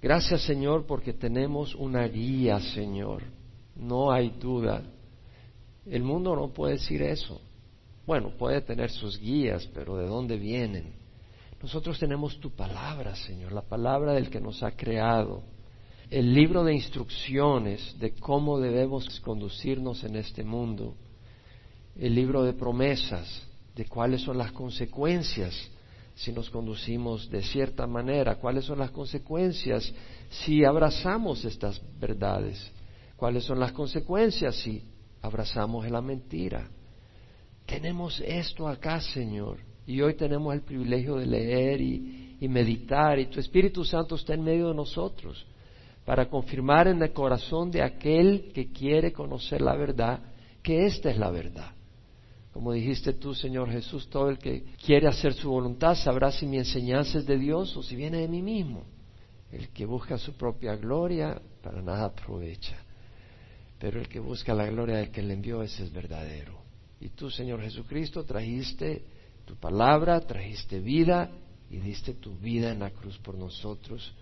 Gracias Señor porque tenemos una guía, Señor. No hay duda. El mundo no puede decir eso. Bueno, puede tener sus guías, pero ¿de dónde vienen? Nosotros tenemos tu palabra, Señor, la palabra del que nos ha creado, el libro de instrucciones de cómo debemos conducirnos en este mundo, el libro de promesas de cuáles son las consecuencias si nos conducimos de cierta manera, cuáles son las consecuencias si abrazamos estas verdades, cuáles son las consecuencias si abrazamos la mentira. Tenemos esto acá, Señor, y hoy tenemos el privilegio de leer y, meditar, y tu Espíritu Santo está en medio de nosotros para confirmar en el corazón de aquel que quiere conocer la verdad que esta es la verdad. Como dijiste tú, Señor Jesús, todo el que quiere hacer su voluntad sabrá si mi enseñanza es de Dios o si viene de mí mismo. El que busca su propia gloria para nada aprovecha. Pero el que busca la gloria del que le envió, ese es verdadero. Y tú, Señor Jesucristo, trajiste tu palabra, trajiste vida y diste tu vida en la cruz por nosotros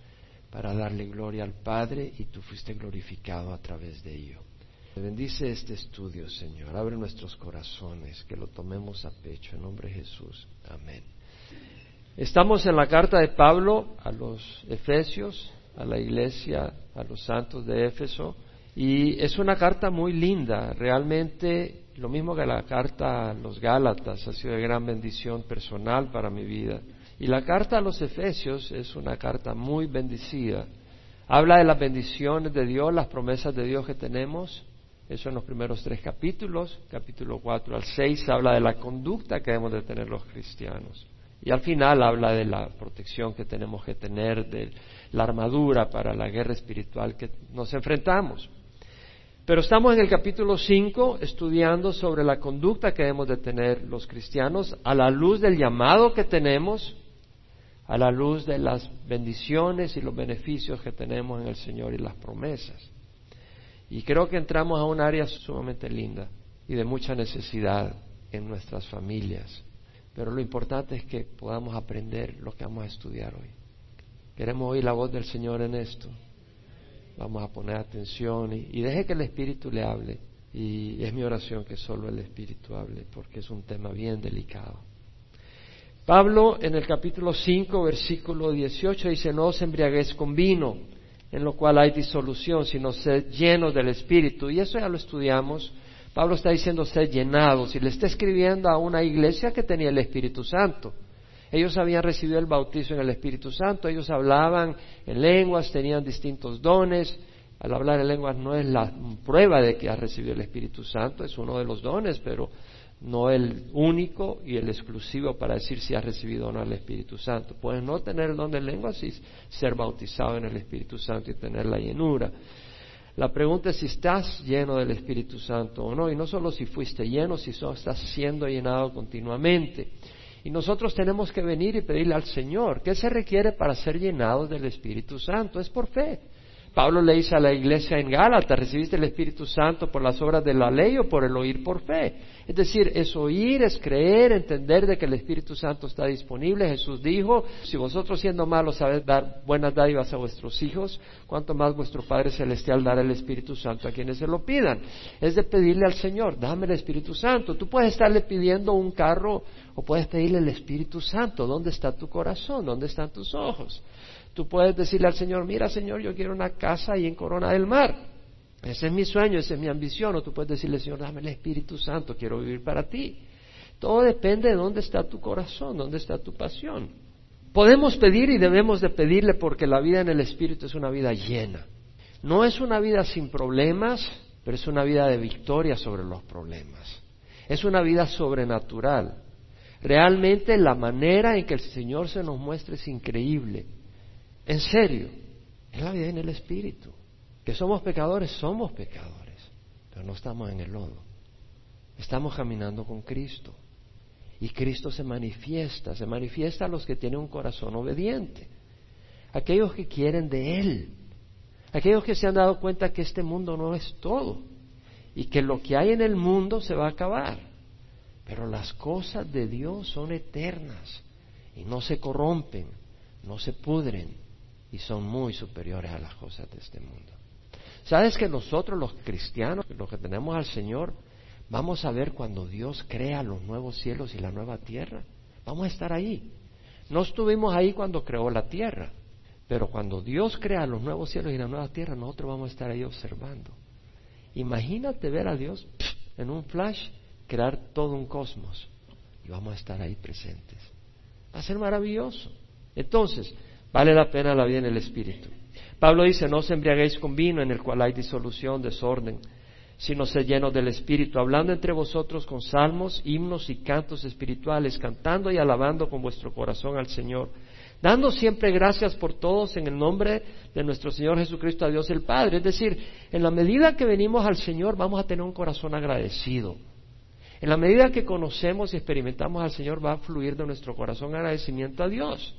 para darle gloria al Padre y tú fuiste glorificado a través de ello. Bendice este estudio, Señor. Abre nuestros corazones, que lo tomemos a pecho. En nombre de Jesús. Amén. Estamos en la carta de Pablo a los Efesios, a la iglesia, a los santos de Éfeso. Y es una carta muy linda. Realmente, lo mismo que la carta a los Gálatas, ha sido de gran bendición personal para mi vida. Y la carta a los Efesios es una carta muy bendecida. Habla de las bendiciones de Dios, las promesas de Dios que tenemos. Eso en los primeros tres capítulos, capítulo 4 al 6, habla de la conducta que debemos de tener los cristianos. Y al final habla de la protección que tenemos que tener, de la armadura para la guerra espiritual que nos enfrentamos. Pero estamos en el capítulo 5 estudiando sobre la conducta que debemos de tener los cristianos a la luz del llamado que tenemos a la luz de las bendiciones y los beneficios que tenemos en el Señor y las promesas. Y creo que entramos a un área sumamente linda y de mucha necesidad en nuestras familias. Pero lo importante es que podamos aprender lo que vamos a estudiar hoy. Queremos oír la voz del Señor en esto. Vamos a poner atención y, deje que el Espíritu le hable. Y es mi oración que solo el Espíritu hable, porque es un tema bien delicado. Pablo en el capítulo 5, versículo 18 dice, no os embriaguéis con vino, en lo cual hay disolución, sino sed llenos del Espíritu. Y eso ya lo estudiamos. Pablo está diciendo sed llenados y le está escribiendo a una iglesia que tenía el Espíritu Santo. Ellos habían recibido el bautismo en el Espíritu Santo, ellos hablaban en lenguas, tenían distintos dones. Al hablar en lenguas no es la prueba de que has recibido el Espíritu Santo, es uno de los dones, pero no el único y el exclusivo para decir si has recibido o no el Espíritu Santo. Puedes no tener el don de lenguas y ser bautizado en el Espíritu Santo y tener la llenura. La pregunta es si estás lleno del Espíritu Santo o no, y no solo si fuiste lleno, si estás siendo llenado continuamente. Y nosotros tenemos que venir y pedirle al Señor, ¿qué se requiere para ser llenados del Espíritu Santo? Es por fe. Pablo le dice a la iglesia en Gálatas, ¿recibiste el Espíritu Santo por las obras de la ley o por el oír por fe? Es decir, es oír, es creer, entender de que el Espíritu Santo está disponible. Jesús dijo, si vosotros siendo malos sabéis dar buenas dádivas a vuestros hijos, cuanto más vuestro Padre Celestial dará el Espíritu Santo a quienes se lo pidan. Es de pedirle al Señor, dame el Espíritu Santo. Tú puedes estarle pidiendo un carro o puedes pedirle el Espíritu Santo. ¿Dónde está tu corazón? ¿Dónde están tus ojos? Tú puedes decirle al Señor, mira Señor, yo quiero una casa ahí en Corona del Mar. Ese es mi sueño, esa es mi ambición. O tú puedes decirle, Señor, dame el Espíritu Santo, quiero vivir para ti. Todo depende de dónde está tu corazón, dónde está tu pasión. Podemos pedir y debemos de pedirle porque la vida en el Espíritu es una vida llena. No es una vida sin problemas, pero es una vida de victoria sobre los problemas. Es una vida sobrenatural. Realmente la manera en que el Señor se nos muestra es increíble. En serio, es la vida en el Espíritu. Que somos pecadores, somos pecadores, pero no estamos en el lodo. Estamos caminando con Cristo. Y Cristo se manifiesta, se manifiesta a los que tienen un corazón obediente, aquellos que quieren de Él, aquellos que se han dado cuenta que este mundo no es todo y que lo que hay en el mundo se va a acabar. Pero las cosas de Dios son eternas y no se corrompen, no se pudren, y son muy superiores a las cosas de este mundo. ¿Sabes que nosotros los cristianos, los que tenemos al Señor, vamos a ver cuando Dios crea los nuevos cielos y la nueva tierra? Vamos a estar ahí. No estuvimos ahí cuando creó la tierra, pero cuando Dios crea los nuevos cielos y la nueva tierra, nosotros vamos a estar ahí observando. Imagínate ver a Dios en un flash crear todo un cosmos y vamos a estar ahí presentes. Va a ser maravilloso. Entonces, vale la pena la vida en el Espíritu. Pablo dice, no os embriaguéis con vino en el cual hay disolución, desorden, sino sed llenos del Espíritu, hablando entre vosotros con salmos, himnos y cantos espirituales, cantando y alabando con vuestro corazón al Señor, dando siempre gracias por todos en el nombre de nuestro Señor Jesucristo a Dios el Padre. Es decir, en la medida que venimos al Señor vamos a tener un corazón agradecido. En la medida que conocemos y experimentamos al Señor va a fluir de nuestro corazón agradecimiento a Dios.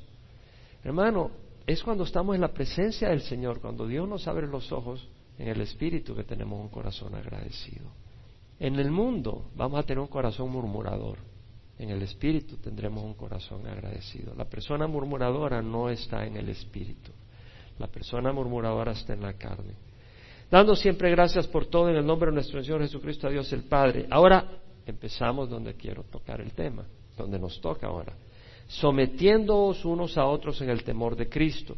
Hermano, es cuando estamos en la presencia del Señor, cuando Dios nos abre los ojos en el Espíritu que tenemos un corazón agradecido. En el mundo vamos a tener un corazón murmurador. En el Espíritu tendremos un corazón agradecido. La persona murmuradora no está en el Espíritu. La persona murmuradora está en la carne. Dando siempre gracias por todo en el nombre de nuestro Señor Jesucristo a Dios el Padre. Ahora empezamos donde quiero tocar el tema, donde nos toca ahora sometiéndoos unos a otros en el temor de Cristo.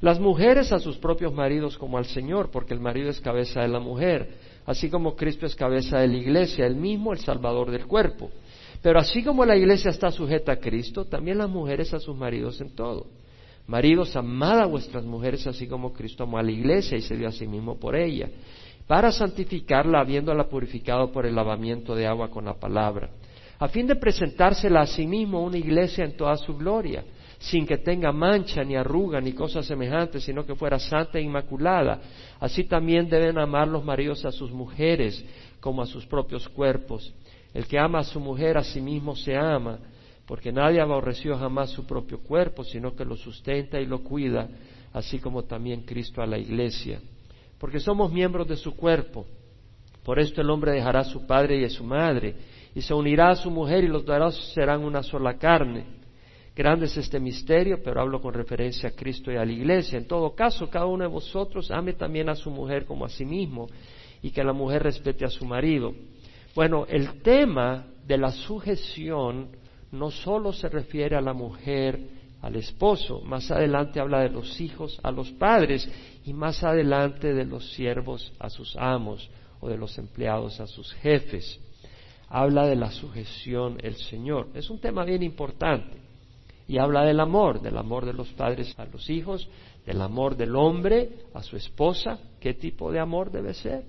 Las mujeres a sus propios maridos como al Señor, porque el marido es cabeza de la mujer, así como Cristo es cabeza de la iglesia, el mismo el Salvador del cuerpo. Pero así como la iglesia está sujeta a Cristo, también las mujeres a sus maridos en todo. Maridos, amad a vuestras mujeres así como Cristo amó a la iglesia y se dio a sí mismo por ella, para santificarla habiéndola purificado por el lavamiento de agua con la palabra a fin de presentársela a sí mismo una iglesia en toda su gloria, sin que tenga mancha, ni arruga, ni cosas semejantes, sino que fuera santa e inmaculada. Así también deben amar los maridos a sus mujeres como a sus propios cuerpos. El que ama a su mujer a sí mismo se ama, porque nadie aborreció jamás su propio cuerpo, sino que lo sustenta y lo cuida, así como también Cristo a la iglesia. Porque somos miembros de su cuerpo. Por esto el hombre dejará a su padre y a su madre y se unirá a su mujer y los dos serán una sola carne. Grande es este misterio, pero hablo con referencia a Cristo y a la iglesia. En todo caso, cada uno de vosotros ame también a su mujer como a sí mismo y que la mujer respete a su marido. Bueno, el tema de la sujeción no solo se refiere a la mujer al esposo, más adelante habla de los hijos a los padres y más adelante de los siervos a sus amos o de los empleados a sus jefes habla de la sujeción el Señor. Es un tema bien importante. Y habla del amor, del amor de los padres a los hijos, del amor del hombre a su esposa, qué tipo de amor debe ser.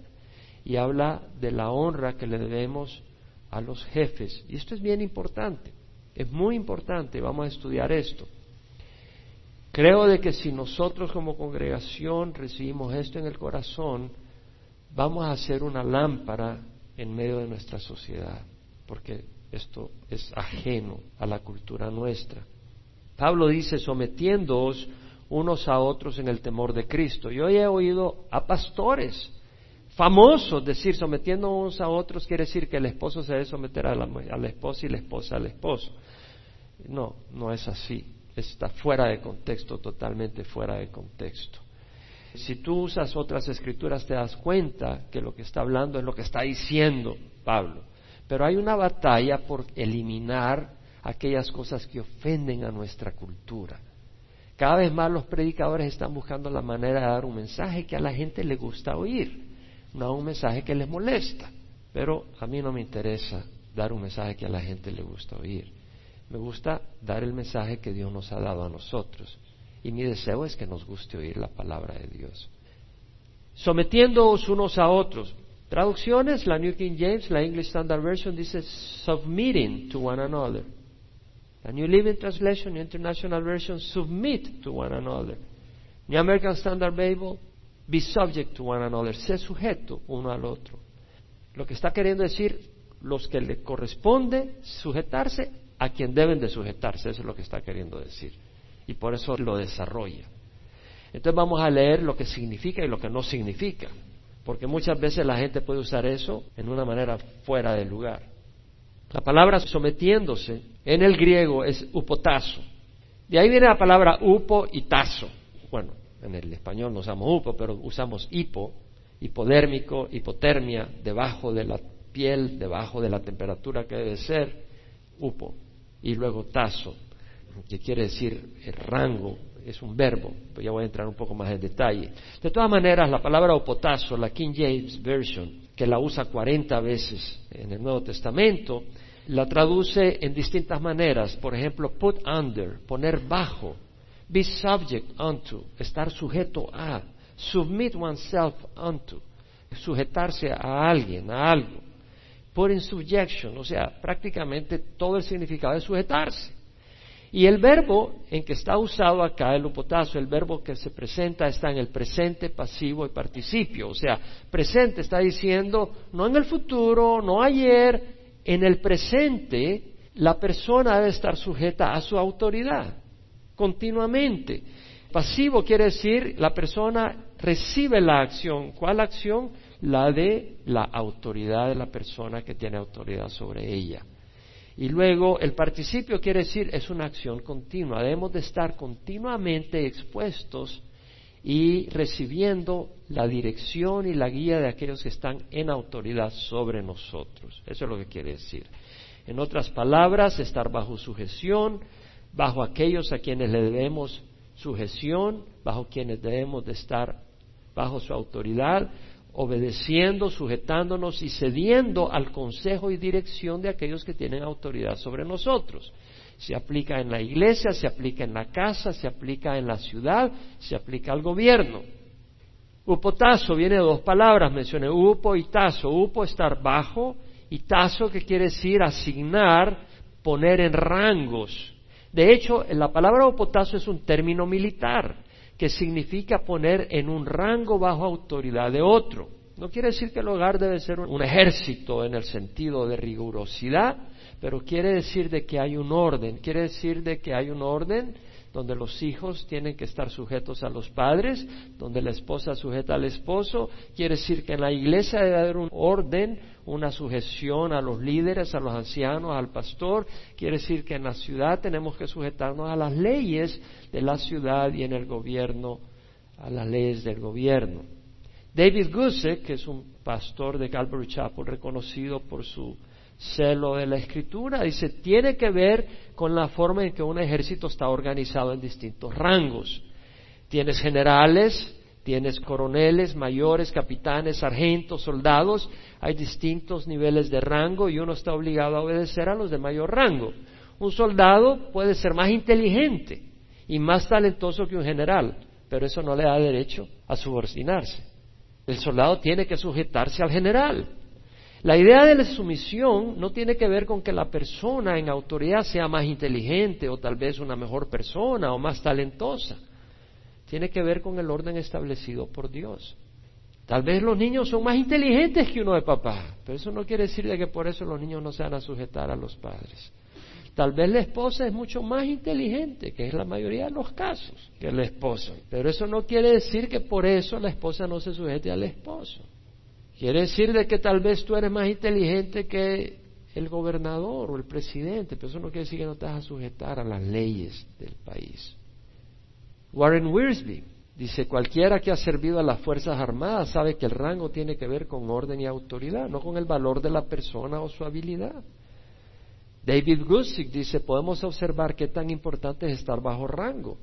Y habla de la honra que le debemos a los jefes. Y esto es bien importante, es muy importante, vamos a estudiar esto. Creo de que si nosotros como congregación recibimos esto en el corazón, vamos a hacer una lámpara en medio de nuestra sociedad, porque esto es ajeno a la cultura nuestra. Pablo dice, sometiéndoos unos a otros en el temor de Cristo. Yo he oído a pastores famosos decir, sometiendo unos a otros quiere decir que el esposo se debe someter a la, a la esposa y la esposa al esposo. No, no es así. Está fuera de contexto, totalmente fuera de contexto. Si tú usas otras escrituras te das cuenta que lo que está hablando es lo que está diciendo Pablo. Pero hay una batalla por eliminar aquellas cosas que ofenden a nuestra cultura. Cada vez más los predicadores están buscando la manera de dar un mensaje que a la gente le gusta oír, no un mensaje que les molesta. Pero a mí no me interesa dar un mensaje que a la gente le gusta oír. Me gusta dar el mensaje que Dios nos ha dado a nosotros. Y mi deseo es que nos guste oír la palabra de Dios. Sometiéndoos unos a otros. Traducciones, la New King James, la English Standard Version dice submitting to one another. La New Living Translation, New International Version, submit to one another. New American Standard Bible, be subject to one another. Sé sujeto uno al otro. Lo que está queriendo decir, los que le corresponde sujetarse a quien deben de sujetarse, eso es lo que está queriendo decir y por eso lo desarrolla. Entonces vamos a leer lo que significa y lo que no significa, porque muchas veces la gente puede usar eso en una manera fuera de lugar. La palabra sometiéndose en el griego es upotazo. De ahí viene la palabra upo y tazo. bueno, en el español no usamos upo, pero usamos hipo, hipodérmico, hipotermia, debajo de la piel, debajo de la temperatura que debe ser, upo, y luego tazo, que quiere decir el rango, es un verbo, pero ya voy a entrar un poco más en detalle. De todas maneras, la palabra opotazo, la King James Version, que la usa 40 veces en el Nuevo Testamento, la traduce en distintas maneras. Por ejemplo, put under, poner bajo, be subject unto, estar sujeto a, submit oneself unto, sujetarse a alguien, a algo. Put in subjection, o sea, prácticamente todo el significado de sujetarse. Y el verbo en que está usado acá, el upotazo, el verbo que se presenta está en el presente, pasivo y participio. O sea, presente está diciendo no en el futuro, no ayer, en el presente la persona debe estar sujeta a su autoridad continuamente. Pasivo quiere decir la persona recibe la acción. ¿Cuál acción? La de la autoridad de la persona que tiene autoridad sobre ella. Y luego el participio quiere decir es una acción continua. Debemos de estar continuamente expuestos y recibiendo la dirección y la guía de aquellos que están en autoridad sobre nosotros. Eso es lo que quiere decir. En otras palabras, estar bajo sujeción, bajo aquellos a quienes le debemos sujeción, bajo quienes debemos de estar bajo su autoridad, obedeciendo, sujetándonos y cediendo al consejo y dirección de aquellos que tienen autoridad sobre nosotros. Se aplica en la iglesia, se aplica en la casa, se aplica en la ciudad, se aplica al gobierno. Upotazo viene de dos palabras, mencioné upo y tazo. Upo estar bajo y tazo que quiere decir asignar, poner en rangos. De hecho, la palabra upotazo es un término militar que significa poner en un rango bajo autoridad de otro. No quiere decir que el hogar debe ser un ejército en el sentido de rigurosidad, pero quiere decir de que hay un orden, quiere decir de que hay un orden donde los hijos tienen que estar sujetos a los padres, donde la esposa sujeta al esposo, quiere decir que en la iglesia debe haber un orden, una sujeción a los líderes, a los ancianos, al pastor, quiere decir que en la ciudad tenemos que sujetarnos a las leyes de la ciudad y en el gobierno, a las leyes del gobierno. David Gusick, que es un pastor de Calvary Chapel reconocido por su celo de la escritura, dice, tiene que ver con la forma en que un ejército está organizado en distintos rangos. Tienes generales, tienes coroneles, mayores, capitanes, sargentos, soldados, hay distintos niveles de rango y uno está obligado a obedecer a los de mayor rango. Un soldado puede ser más inteligente y más talentoso que un general, pero eso no le da derecho a subordinarse. El soldado tiene que sujetarse al general. La idea de la sumisión no tiene que ver con que la persona en autoridad sea más inteligente o tal vez una mejor persona o más talentosa. Tiene que ver con el orden establecido por Dios. Tal vez los niños son más inteligentes que uno de papá, pero eso no quiere decir que por eso los niños no se van a sujetar a los padres. Tal vez la esposa es mucho más inteligente, que es la mayoría de los casos, que el esposo. Pero eso no quiere decir que por eso la esposa no se sujete al esposo. Quiere decir de que tal vez tú eres más inteligente que el gobernador o el presidente, pero eso no quiere decir que no te vas a sujetar a las leyes del país. Warren Wiersbe dice, cualquiera que ha servido a las Fuerzas Armadas sabe que el rango tiene que ver con orden y autoridad, no con el valor de la persona o su habilidad. David Gusick dice, podemos observar qué tan importante es estar bajo rango.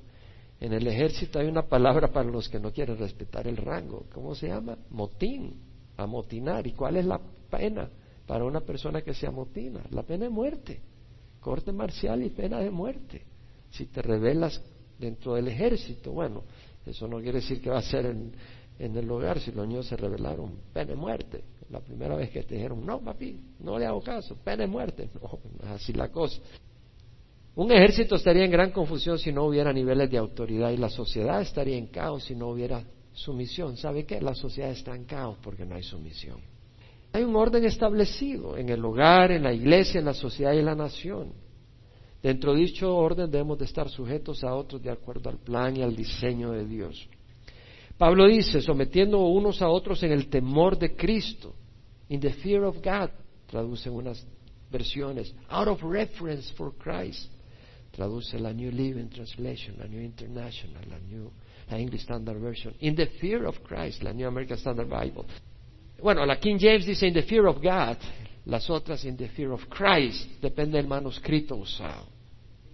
En el ejército hay una palabra para los que no quieren respetar el rango. ¿Cómo se llama? Motín amotinar. ¿Y cuál es la pena para una persona que se amotina? La pena de muerte, corte marcial y pena de muerte. Si te rebelas dentro del ejército, bueno, eso no quiere decir que va a ser en, el hogar si los niños se rebelaron, pena de muerte. La primera vez que te dijeron, no, papi, no le hago caso, pena de muerte. No, no es así la cosa. Un ejército estaría en gran confusión si no hubiera niveles de autoridad y la sociedad estaría en caos si no hubiera sumisión. ¿Sabe qué? La sociedad está en caos porque no hay sumisión. Hay un orden establecido en el hogar, en la iglesia, en la sociedad y en la nación. Dentro de dicho orden debemos de estar sujetos a otros de acuerdo al plan y al diseño de Dios. Pablo dice, sometiendo unos a otros en el temor de Cristo, in the fear of God, traducen unas versiones, out of reference for Christ, traduce la New Living Translation, la New International, la New la English Standard Version. In the fear of Christ, la New American Standard Bible. Bueno, la King James dice in the fear of God, las otras in the fear of Christ, depende del manuscrito usado.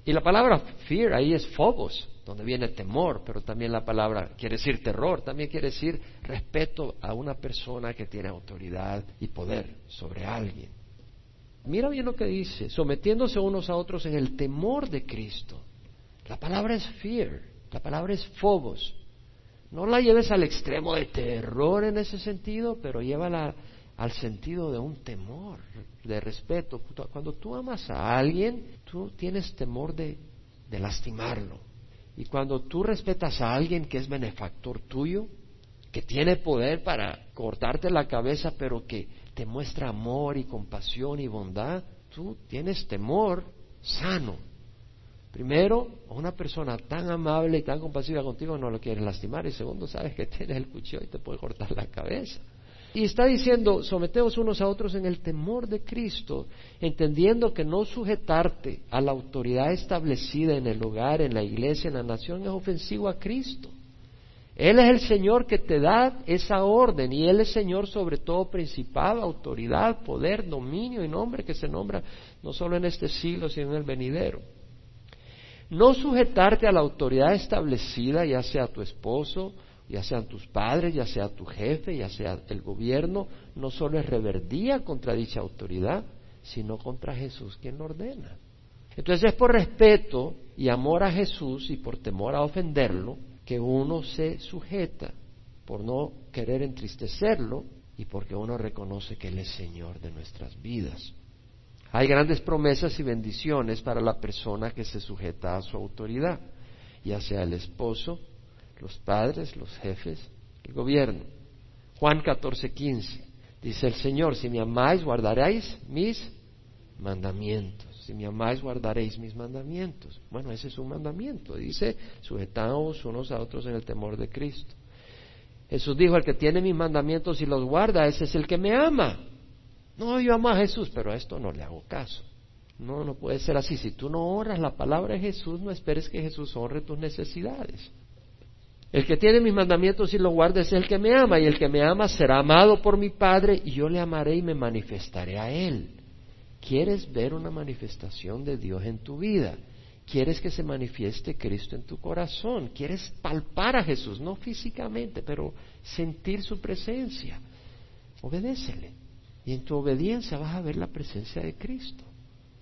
Y la palabra fear ahí es phobos, donde viene temor, pero también la palabra quiere decir terror, también quiere decir respeto a una persona que tiene autoridad y poder sobre alguien. Mira bien lo que dice, sometiéndose unos a otros en el temor de Cristo. La palabra es fear, la palabra es phobos. No la lleves al extremo de terror en ese sentido, pero llévala al sentido de un temor, de respeto. Cuando tú amas a alguien, tú tienes temor de, de lastimarlo. Y cuando tú respetas a alguien que es benefactor tuyo, que tiene poder para cortarte la cabeza, pero que te muestra amor y compasión y bondad, tú tienes temor sano. Primero, una persona tan amable y tan compasiva contigo no lo quieres lastimar. Y segundo, sabes que tienes el cuchillo y te puede cortar la cabeza. Y está diciendo, someteos unos a otros en el temor de Cristo, entendiendo que no sujetarte a la autoridad establecida en el hogar, en la iglesia, en la nación, es ofensivo a Cristo. Él es el Señor que te da esa orden y Él es Señor sobre todo principado, autoridad, poder, dominio y nombre que se nombra no solo en este siglo, sino en el venidero. No sujetarte a la autoridad establecida, ya sea tu esposo, ya sean tus padres, ya sea tu jefe, ya sea el gobierno, no solo es reverdía contra dicha autoridad, sino contra Jesús quien lo ordena. Entonces es por respeto y amor a Jesús y por temor a ofenderlo que uno se sujeta por no querer entristecerlo y porque uno reconoce que Él es Señor de nuestras vidas. Hay grandes promesas y bendiciones para la persona que se sujeta a su autoridad, ya sea el esposo, los padres, los jefes, el gobierno. Juan 14, 15. Dice el Señor, si me amáis, guardaréis mis mandamientos. Si me amáis, guardaréis mis mandamientos. Bueno, ese es un mandamiento. Dice, sujetaos unos a otros en el temor de Cristo. Jesús dijo, el que tiene mis mandamientos y los guarda, ese es el que me ama. No, yo amo a Jesús, pero a esto no le hago caso. No, no puede ser así. Si tú no honras la palabra de Jesús, no esperes que Jesús honre tus necesidades. El que tiene mis mandamientos y los guarda es el que me ama, y el que me ama será amado por mi Padre, y yo le amaré y me manifestaré a él. ¿Quieres ver una manifestación de Dios en tu vida? ¿Quieres que se manifieste Cristo en tu corazón? ¿Quieres palpar a Jesús? No físicamente, pero sentir su presencia. Obedécele. Y en tu obediencia vas a ver la presencia de Cristo.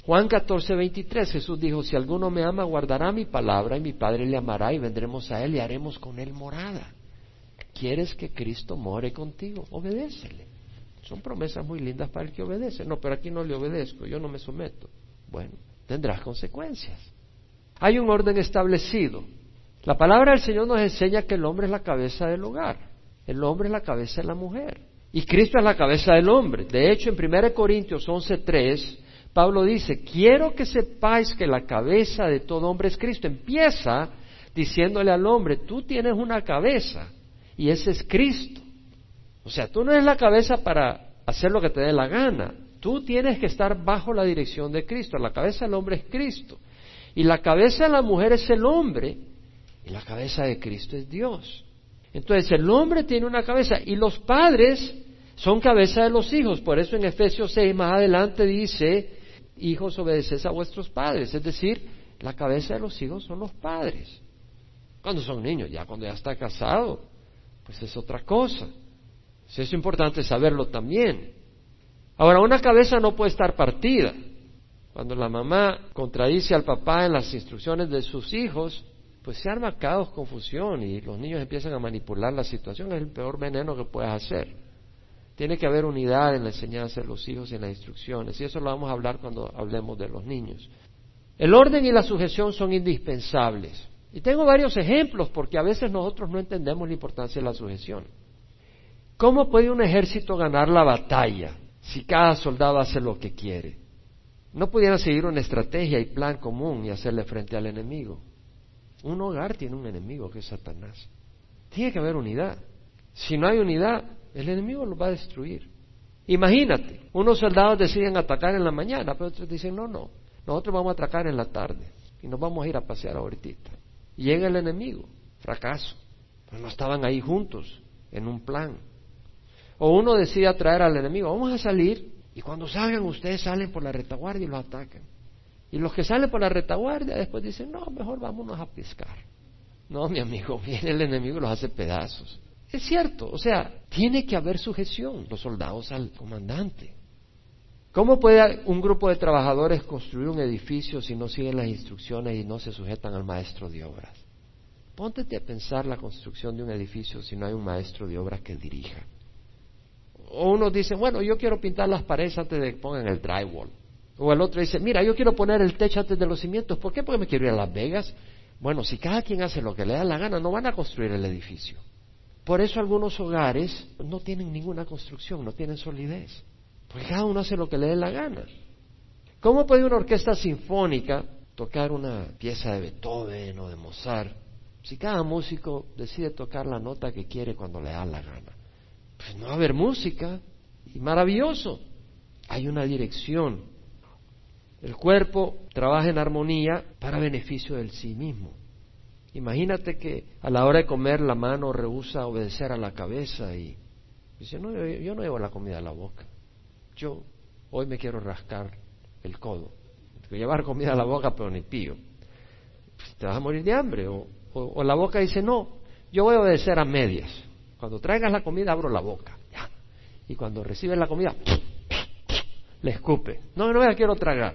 Juan 14, 23, Jesús dijo, si alguno me ama, guardará mi palabra y mi Padre le amará y vendremos a él y haremos con él morada. ¿Quieres que Cristo more contigo? Obedécele. Son promesas muy lindas para el que obedece. No, pero aquí no le obedezco, yo no me someto. Bueno, tendrás consecuencias. Hay un orden establecido. La palabra del Señor nos enseña que el hombre es la cabeza del hogar. El hombre es la cabeza de la mujer. Y Cristo es la cabeza del hombre. De hecho, en 1 Corintios 11.3, Pablo dice, quiero que sepáis que la cabeza de todo hombre es Cristo. Empieza diciéndole al hombre, tú tienes una cabeza y ese es Cristo. O sea, tú no eres la cabeza para hacer lo que te dé la gana. Tú tienes que estar bajo la dirección de Cristo. La cabeza del hombre es Cristo. Y la cabeza de la mujer es el hombre. Y la cabeza de Cristo es Dios. Entonces el hombre tiene una cabeza y los padres son cabeza de los hijos. Por eso en Efesios 6 más adelante dice, hijos obedeced a vuestros padres. Es decir, la cabeza de los hijos son los padres. Cuando son niños, ya cuando ya está casado, pues es otra cosa. Es importante saberlo también. Ahora, una cabeza no puede estar partida. Cuando la mamá contradice al papá en las instrucciones de sus hijos, pues se arma caos, confusión y los niños empiezan a manipular la situación. Es el peor veneno que puedes hacer. Tiene que haber unidad en la enseñanza de los hijos y en las instrucciones. Y eso lo vamos a hablar cuando hablemos de los niños. El orden y la sujeción son indispensables. Y tengo varios ejemplos porque a veces nosotros no entendemos la importancia de la sujeción. ¿Cómo puede un ejército ganar la batalla si cada soldado hace lo que quiere? No pudieran seguir una estrategia y plan común y hacerle frente al enemigo. Un hogar tiene un enemigo que es Satanás. Tiene que haber unidad. Si no hay unidad, el enemigo lo va a destruir. Imagínate, unos soldados deciden atacar en la mañana, pero otros dicen, no, no, nosotros vamos a atacar en la tarde y nos vamos a ir a pasear ahorita. Llega el enemigo, fracaso. Pues no estaban ahí juntos, en un plan. O uno decide atraer al enemigo, vamos a salir, y cuando salgan ustedes salen por la retaguardia y los atacan. Y los que salen por la retaguardia después dicen, no, mejor vámonos a pescar. No, mi amigo, viene el enemigo y los hace pedazos. Es cierto, o sea, tiene que haber sujeción, los soldados al comandante. ¿Cómo puede un grupo de trabajadores construir un edificio si no siguen las instrucciones y no se sujetan al maestro de obras? Póntete a pensar la construcción de un edificio si no hay un maestro de obras que dirija. O uno dice, bueno, yo quiero pintar las paredes antes de que pongan el drywall. O el otro dice, mira, yo quiero poner el techo antes de los cimientos. ¿Por qué? Porque me quiero ir a Las Vegas. Bueno, si cada quien hace lo que le da la gana, no van a construir el edificio. Por eso algunos hogares no tienen ninguna construcción, no tienen solidez. Porque cada uno hace lo que le dé la gana. ¿Cómo puede una orquesta sinfónica tocar una pieza de Beethoven o de Mozart si cada músico decide tocar la nota que quiere cuando le da la gana? Pues no va a haber música. Y maravilloso. Hay una dirección. El cuerpo trabaja en armonía para beneficio del sí mismo. Imagínate que a la hora de comer la mano rehúsa obedecer a la cabeza y dice, no, yo no llevo la comida a la boca yo hoy me quiero rascar el codo. llevar comida a la boca, pero ni pío. Pues, te vas a morir de hambre. O, la boca dice, no, yo voy a obedecer a medias. Cuando traigas la comida, abro la boca. Y cuando recibes la comida, le escupe. No, no la quiero tragar.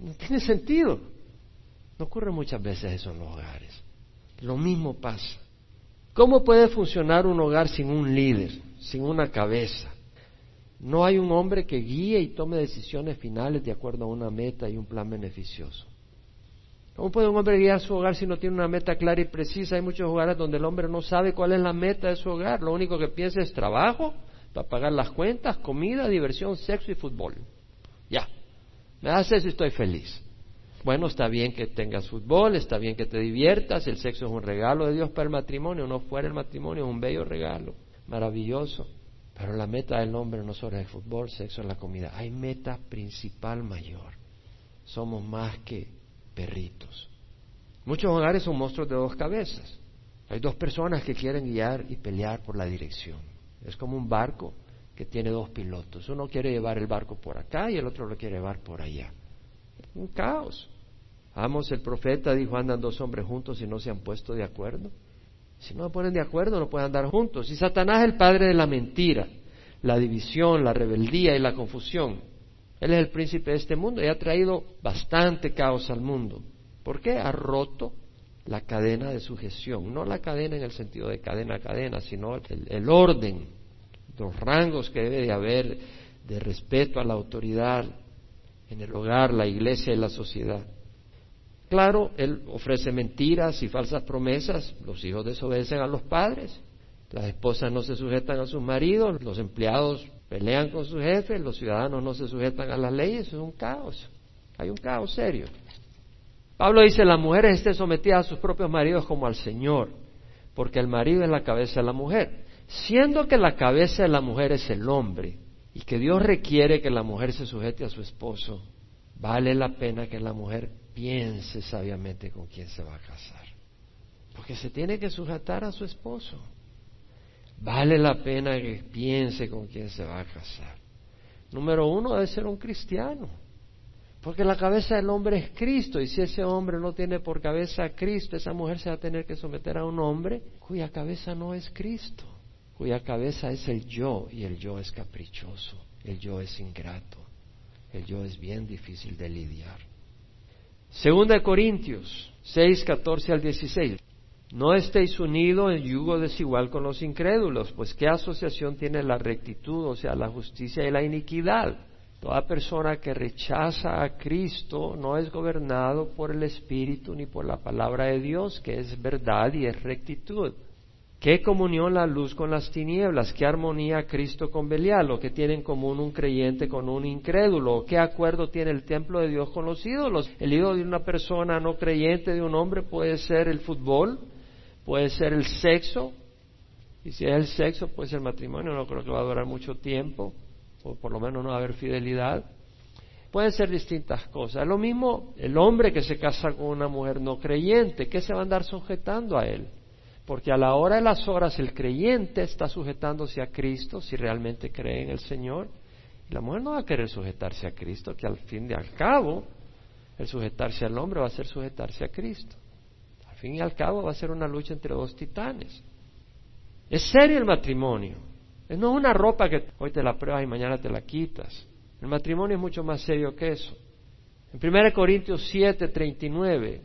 No tiene sentido. No ocurre muchas veces eso en los hogares. Lo mismo pasa. ¿Cómo puede funcionar un hogar sin un líder, sin una cabeza? No hay un hombre que guíe y tome decisiones finales de acuerdo a una meta y un plan beneficioso. ¿Cómo puede un hombre guiar su hogar si no tiene una meta clara y precisa? Hay muchos hogares donde el hombre no sabe cuál es la meta de su hogar. Lo único que piensa es trabajo para pagar las cuentas, comida, diversión, sexo y fútbol. Me hace eso y estoy feliz. Bueno, está bien que tengas fútbol, está bien que te diviertas, el sexo es un regalo de Dios para el matrimonio, no fuera el matrimonio, es un bello regalo, maravilloso. Pero la meta del hombre no solo es el fútbol, sexo, la comida. Hay meta principal mayor. Somos más que perritos. Muchos hogares son monstruos de dos cabezas. Hay dos personas que quieren guiar y pelear por la dirección. Es como un barco que tiene dos pilotos. Uno quiere llevar el barco por acá y el otro lo quiere llevar por allá. Un caos. Amos el profeta dijo, andan dos hombres juntos y no se han puesto de acuerdo. Si no se ponen de acuerdo, no pueden andar juntos. Y Satanás es el padre de la mentira, la división, la rebeldía y la confusión. Él es el príncipe de este mundo y ha traído bastante caos al mundo. ¿Por qué? Ha roto la cadena de sujeción. No la cadena en el sentido de cadena a cadena, sino el, el orden, los rangos que debe de haber de respeto a la autoridad en el hogar, la iglesia y la sociedad. Claro, él ofrece mentiras y falsas promesas, los hijos desobedecen a los padres, las esposas no se sujetan a sus maridos, los empleados pelean con sus jefes, los ciudadanos no se sujetan a las leyes, es un caos, hay un caos serio. Pablo dice, las mujeres estén sometidas a sus propios maridos como al Señor, porque el marido es la cabeza de la mujer, siendo que la cabeza de la mujer es el hombre, y que Dios requiere que la mujer se sujete a su esposo, vale la pena que la mujer piense sabiamente con quién se va a casar. Porque se tiene que sujetar a su esposo. Vale la pena que piense con quién se va a casar. Número uno, debe ser un cristiano. Porque la cabeza del hombre es Cristo. Y si ese hombre no tiene por cabeza a Cristo, esa mujer se va a tener que someter a un hombre cuya cabeza no es Cristo. Cuya cabeza es el yo. Y el yo es caprichoso. El yo es ingrato. El yo es bien difícil de lidiar. Segunda de Corintios 6, 14 al 16. No estéis unidos en yugo desigual con los incrédulos, pues qué asociación tiene la rectitud, o sea, la justicia y la iniquidad. Toda persona que rechaza a Cristo no es gobernado por el Espíritu ni por la palabra de Dios, que es verdad y es rectitud. ¿Qué comunión la luz con las tinieblas? ¿Qué armonía Cristo con Belial? ¿O qué tiene en común un creyente con un incrédulo? ¿Qué acuerdo tiene el templo de Dios con los ídolos? El ídolo de una persona no creyente, de un hombre, puede ser el fútbol, puede ser el sexo. Y si es el sexo, pues el matrimonio no creo que va a durar mucho tiempo, o por lo menos no va a haber fidelidad. Pueden ser distintas cosas. Lo mismo el hombre que se casa con una mujer no creyente, ¿qué se va a andar sujetando a él? Porque a la hora de las horas el creyente está sujetándose a Cristo si realmente cree en el Señor. Y la mujer no va a querer sujetarse a Cristo, que al fin y al cabo el sujetarse al hombre va a ser sujetarse a Cristo. Al fin y al cabo va a ser una lucha entre dos titanes. Es serio el matrimonio. No es una ropa que hoy te la pruebas y mañana te la quitas. El matrimonio es mucho más serio que eso. En 1 Corintios 7, 39,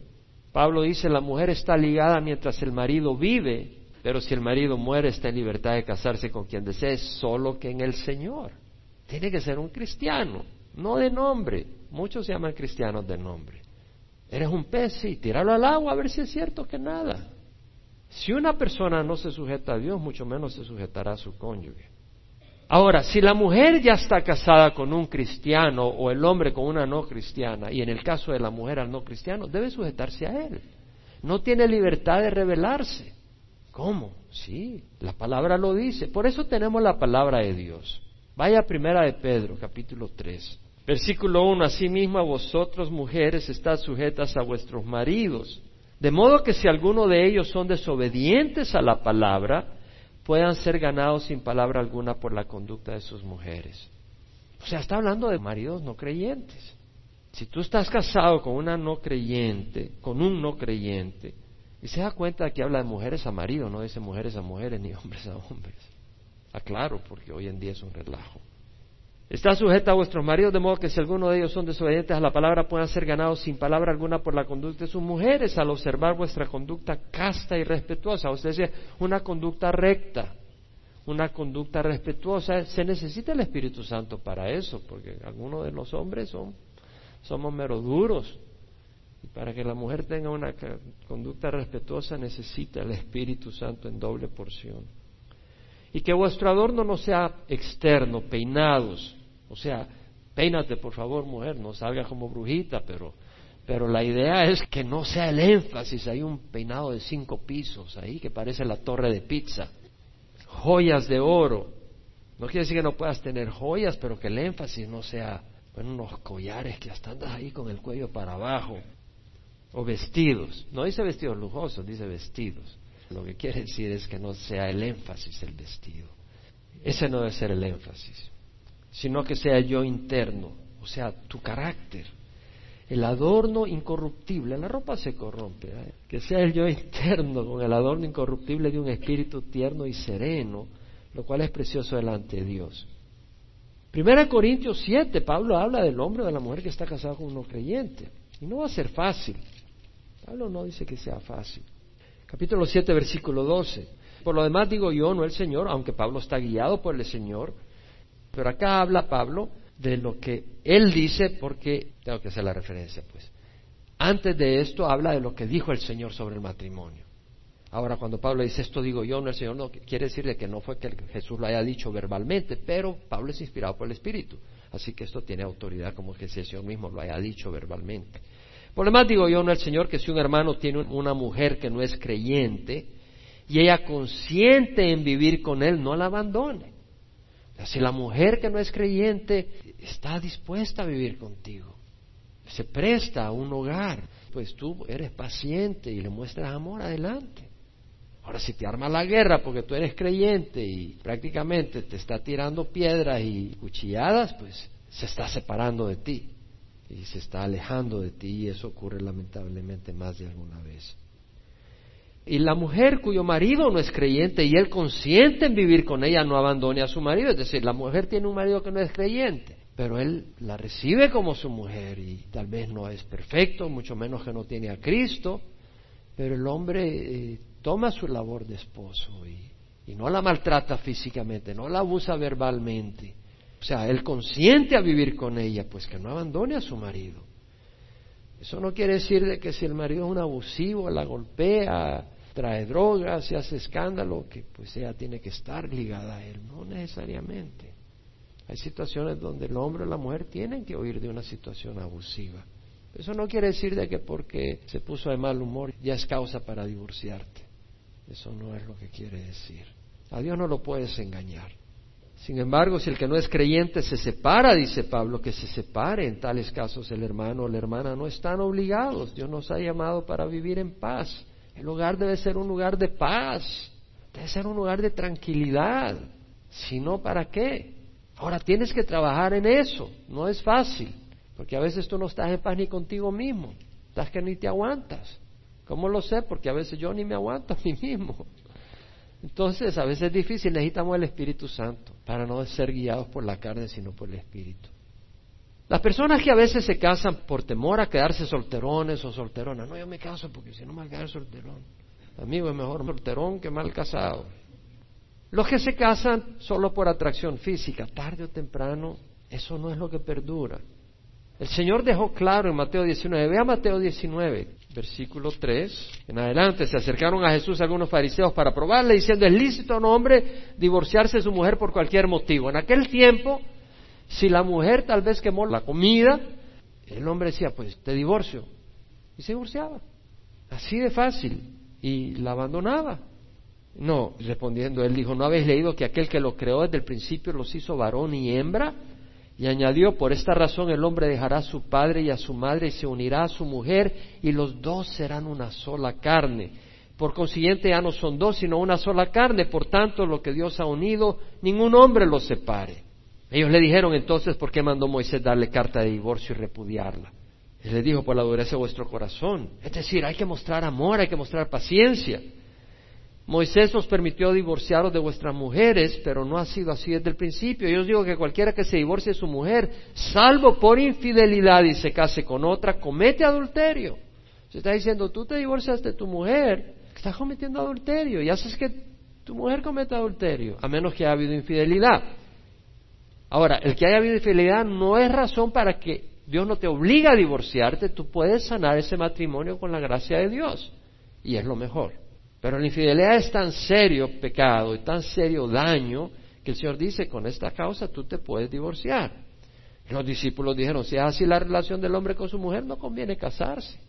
Pablo dice, la mujer está ligada mientras el marido vive, pero si el marido muere está en libertad de casarse con quien desee, solo que en el Señor. Tiene que ser un cristiano, no de nombre. Muchos se llaman cristianos de nombre. Eres un pez, sí, tíralo al agua a ver si es cierto que nada. Si una persona no se sujeta a Dios, mucho menos se sujetará a su cónyuge. Ahora, si la mujer ya está casada con un cristiano o el hombre con una no cristiana, y en el caso de la mujer al no cristiano, debe sujetarse a él. No tiene libertad de rebelarse. ¿Cómo? Sí, la palabra lo dice. Por eso tenemos la palabra de Dios. Vaya primera de Pedro, capítulo 3. Versículo 1. Asimismo vosotros mujeres estad sujetas a vuestros maridos de modo que si alguno de ellos son desobedientes a la palabra, puedan ser ganados sin palabra alguna por la conducta de sus mujeres. O sea, está hablando de maridos no creyentes. Si tú estás casado con una no creyente, con un no creyente, y se da cuenta que habla de mujeres a marido, no dice mujeres a mujeres ni hombres a hombres. Aclaro, porque hoy en día es un relajo. Está sujeta a vuestros maridos, de modo que si alguno de ellos son desobedientes a la palabra, puedan ser ganados sin palabra alguna por la conducta de sus mujeres, al observar vuestra conducta casta y respetuosa. O sea, una conducta recta, una conducta respetuosa. Se necesita el Espíritu Santo para eso, porque algunos de los hombres son, somos mero duros. Y para que la mujer tenga una conducta respetuosa necesita el Espíritu Santo en doble porción. Y que vuestro adorno no sea externo, peinados, o sea, peínate por favor, mujer, no salga como brujita, pero, pero la idea es que no sea el énfasis. Hay un peinado de cinco pisos ahí que parece la torre de pizza. Joyas de oro. No quiere decir que no puedas tener joyas, pero que el énfasis no sea bueno, unos collares que hasta andas ahí con el cuello para abajo. O vestidos. No dice vestidos lujosos, dice vestidos. Lo que quiere decir es que no sea el énfasis el vestido. Ese no debe ser el énfasis sino que sea yo interno, o sea, tu carácter. El adorno incorruptible, la ropa se corrompe, ¿eh? que sea el yo interno con el adorno incorruptible de un espíritu tierno y sereno, lo cual es precioso delante de Dios. Primera Corintios 7, Pablo habla del hombre o de la mujer que está casado con un creyente. Y no va a ser fácil. Pablo no dice que sea fácil. Capítulo 7, versículo 12. Por lo demás digo yo, no el Señor, aunque Pablo está guiado por el Señor, pero acá habla Pablo de lo que él dice porque tengo que hacer la referencia, pues. Antes de esto habla de lo que dijo el Señor sobre el matrimonio. Ahora, cuando Pablo dice esto digo yo, no el Señor, no quiere decirle que no fue que Jesús lo haya dicho verbalmente, pero Pablo es inspirado por el Espíritu. Así que esto tiene autoridad como que si el Señor mismo lo haya dicho verbalmente. Por lo demás digo yo, no el Señor, que si un hermano tiene una mujer que no es creyente y ella consiente en vivir con él, no la abandone. Si la mujer que no es creyente está dispuesta a vivir contigo, se presta a un hogar, pues tú eres paciente y le muestras amor adelante. Ahora, si te arma la guerra porque tú eres creyente y prácticamente te está tirando piedras y cuchilladas, pues se está separando de ti y se está alejando de ti y eso ocurre lamentablemente más de alguna vez. Y la mujer cuyo marido no es creyente y él consiente en vivir con ella no abandone a su marido. Es decir, la mujer tiene un marido que no es creyente, pero él la recibe como su mujer y tal vez no es perfecto, mucho menos que no tiene a Cristo, pero el hombre eh, toma su labor de esposo y, y no la maltrata físicamente, no la abusa verbalmente. O sea, él consiente a vivir con ella, pues que no abandone a su marido. Eso no quiere decir de que si el marido es un abusivo, la golpea, trae drogas y hace escándalo, que pues ella tiene que estar ligada a él. No necesariamente. Hay situaciones donde el hombre o la mujer tienen que huir de una situación abusiva. Eso no quiere decir de que porque se puso de mal humor ya es causa para divorciarte. Eso no es lo que quiere decir. A Dios no lo puedes engañar. Sin embargo, si el que no es creyente se separa, dice Pablo, que se separe. En tales casos el hermano o la hermana no están obligados. Dios nos ha llamado para vivir en paz El hogar debe ser un lugar de paz, debe ser un lugar de tranquilidad. Si no, ¿para qué? Ahora tienes que trabajar en eso, no es fácil, porque a veces tú no estás en paz ni contigo mismo, estás que ni te aguantas. ¿Cómo lo sé? Porque a veces yo ni me aguanto a mí mismo. Entonces, a veces es difícil, necesitamos el Espíritu Santo para no ser guiados por la carne, sino por el Espíritu. Las personas que a veces se casan por temor a quedarse solterones o solteronas, no, yo me caso porque si no me voy a quedar solterón. Amigo, es mejor solterón que mal casado. Los que se casan solo por atracción física, tarde o temprano, eso no es lo que perdura. El Señor dejó claro en Mateo 19, vea Mateo 19, versículo 3, en adelante, se acercaron a Jesús algunos fariseos para probarle, diciendo, ¿es lícito a un hombre divorciarse de su mujer por cualquier motivo? En aquel tiempo, si la mujer tal vez quemó la comida, el hombre decía, pues te divorcio. Y se divorciaba. Así de fácil. Y la abandonaba. No, respondiendo, él dijo, ¿no habéis leído que aquel que lo creó desde el principio los hizo varón y hembra? Y añadió, por esta razón el hombre dejará a su padre y a su madre y se unirá a su mujer y los dos serán una sola carne. Por consiguiente ya no son dos, sino una sola carne. Por tanto, lo que Dios ha unido, ningún hombre lo separe. Ellos le dijeron entonces, ¿por qué mandó Moisés darle carta de divorcio y repudiarla? Él le dijo, por la dureza de vuestro corazón. Es decir, hay que mostrar amor, hay que mostrar paciencia. Moisés os permitió divorciaros de vuestras mujeres, pero no ha sido así desde el principio. Yo os digo que cualquiera que se divorcie de su mujer, salvo por infidelidad y se case con otra, comete adulterio. Se está diciendo, tú te divorcias de tu mujer, estás cometiendo adulterio y haces que tu mujer cometa adulterio, a menos que haya habido infidelidad. Ahora, el que haya habido infidelidad no es razón para que Dios no te obligue a divorciarte, tú puedes sanar ese matrimonio con la gracia de Dios y es lo mejor. Pero la infidelidad es tan serio pecado y tan serio daño que el Señor dice, con esta causa tú te puedes divorciar. Los discípulos dijeron, si es así la relación del hombre con su mujer, no conviene casarse.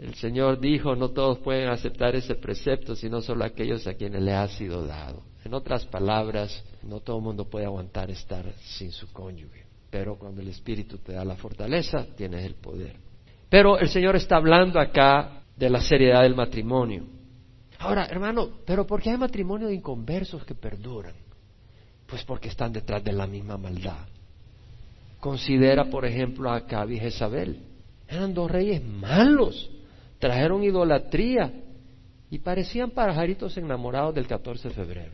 El Señor dijo, no todos pueden aceptar ese precepto, sino solo aquellos a quienes le ha sido dado. En otras palabras, no todo el mundo puede aguantar estar sin su cónyuge, pero cuando el Espíritu te da la fortaleza, tienes el poder. Pero el Señor está hablando acá de la seriedad del matrimonio. Ahora, hermano, ¿pero por qué hay matrimonio de inconversos que perduran? Pues porque están detrás de la misma maldad. Considera, por ejemplo, a Acab y. Eran dos reyes malos. Trajeron idolatría y parecían pajaritos enamorados del 14 de febrero.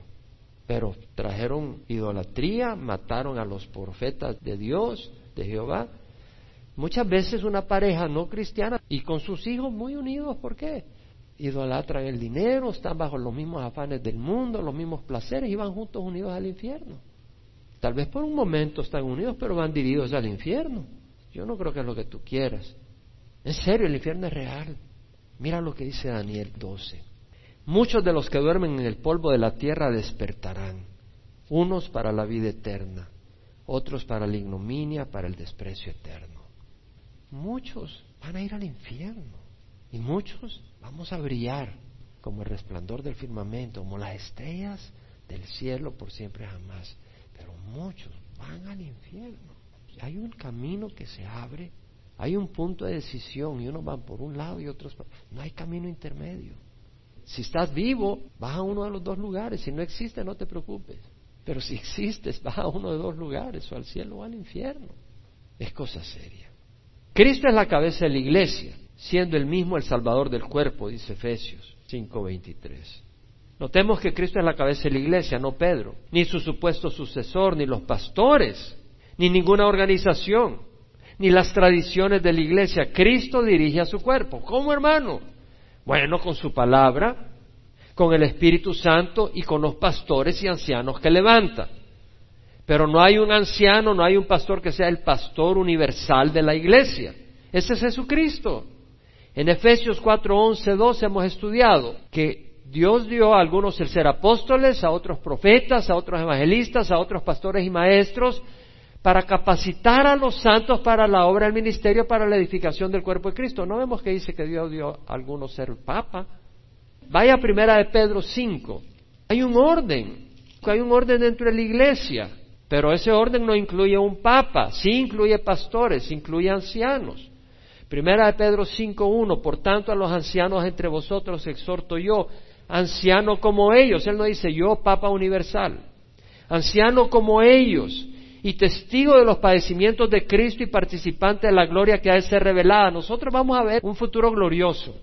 Pero trajeron idolatría, mataron a los profetas de Dios, de Jehová. Muchas veces una pareja no cristiana y con sus hijos muy unidos, ¿por qué? idolatran el dinero, están bajo los mismos afanes del mundo, los mismos placeres y van juntos unidos al infierno. Tal vez por un momento están unidos, pero van dirigidos al infierno. Yo no creo que es lo que tú quieras. En serio, el infierno es real. Mira lo que dice Daniel 12. Muchos de los que duermen en el polvo de la tierra despertarán, unos para la vida eterna, otros para la ignominia, para el desprecio eterno. Muchos van a ir al infierno y muchos vamos a brillar como el resplandor del firmamento, como las estrellas del cielo por siempre jamás. Pero muchos van al infierno. Hay un camino que se abre, hay un punto de decisión y unos van por un lado y otros por... No hay camino intermedio. Si estás vivo, vas a uno de los dos lugares. Si no existe, no te preocupes. Pero si existes, vas a uno de dos lugares, o al cielo o al infierno. Es cosa seria. Cristo es la cabeza de la iglesia siendo el mismo el Salvador del cuerpo, dice Efesios 5:23. Notemos que Cristo es la cabeza de la iglesia, no Pedro, ni su supuesto sucesor, ni los pastores, ni ninguna organización, ni las tradiciones de la iglesia. Cristo dirige a su cuerpo. ¿Cómo, hermano? Bueno, con su palabra, con el Espíritu Santo y con los pastores y ancianos que levanta. Pero no hay un anciano, no hay un pastor que sea el pastor universal de la iglesia. Ese es Jesucristo. En Efesios 4, 11, 12 hemos estudiado que Dios dio a algunos el ser apóstoles, a otros profetas, a otros evangelistas, a otros pastores y maestros, para capacitar a los santos para la obra del ministerio, para la edificación del cuerpo de Cristo. No vemos que dice que Dios dio a algunos ser papa. Vaya primera de Pedro 5. Hay un orden, hay un orden dentro de la iglesia, pero ese orden no incluye un papa, sí incluye pastores, incluye ancianos. Primera de Pedro 5.1, por tanto a los ancianos entre vosotros exhorto yo, anciano como ellos, él no dice yo, Papa Universal, anciano como ellos, y testigo de los padecimientos de Cristo y participante de la gloria que ha de ser revelada. Nosotros vamos a ver un futuro glorioso.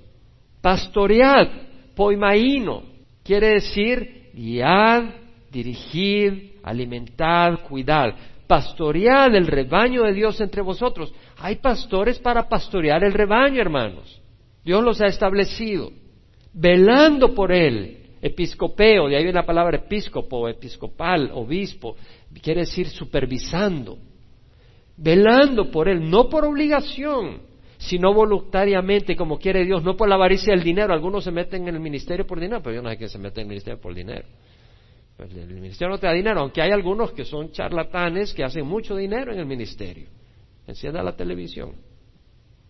Pastoread, poimaíno, quiere decir guiad, dirigid, alimentad, cuidad. Pastoread el rebaño de Dios entre vosotros. Hay pastores para pastorear el rebaño, hermanos. Dios los ha establecido. Velando por él. Episcopeo, de ahí viene la palabra episcopo, episcopal, obispo. Quiere decir supervisando. Velando por él, no por obligación, sino voluntariamente, como quiere Dios, no por la avaricia del dinero. Algunos se meten en el ministerio por dinero, pero yo no sé quién se mete en el ministerio por dinero. Pues el ministerio no te da dinero, aunque hay algunos que son charlatanes que hacen mucho dinero en el ministerio. Encienda la televisión,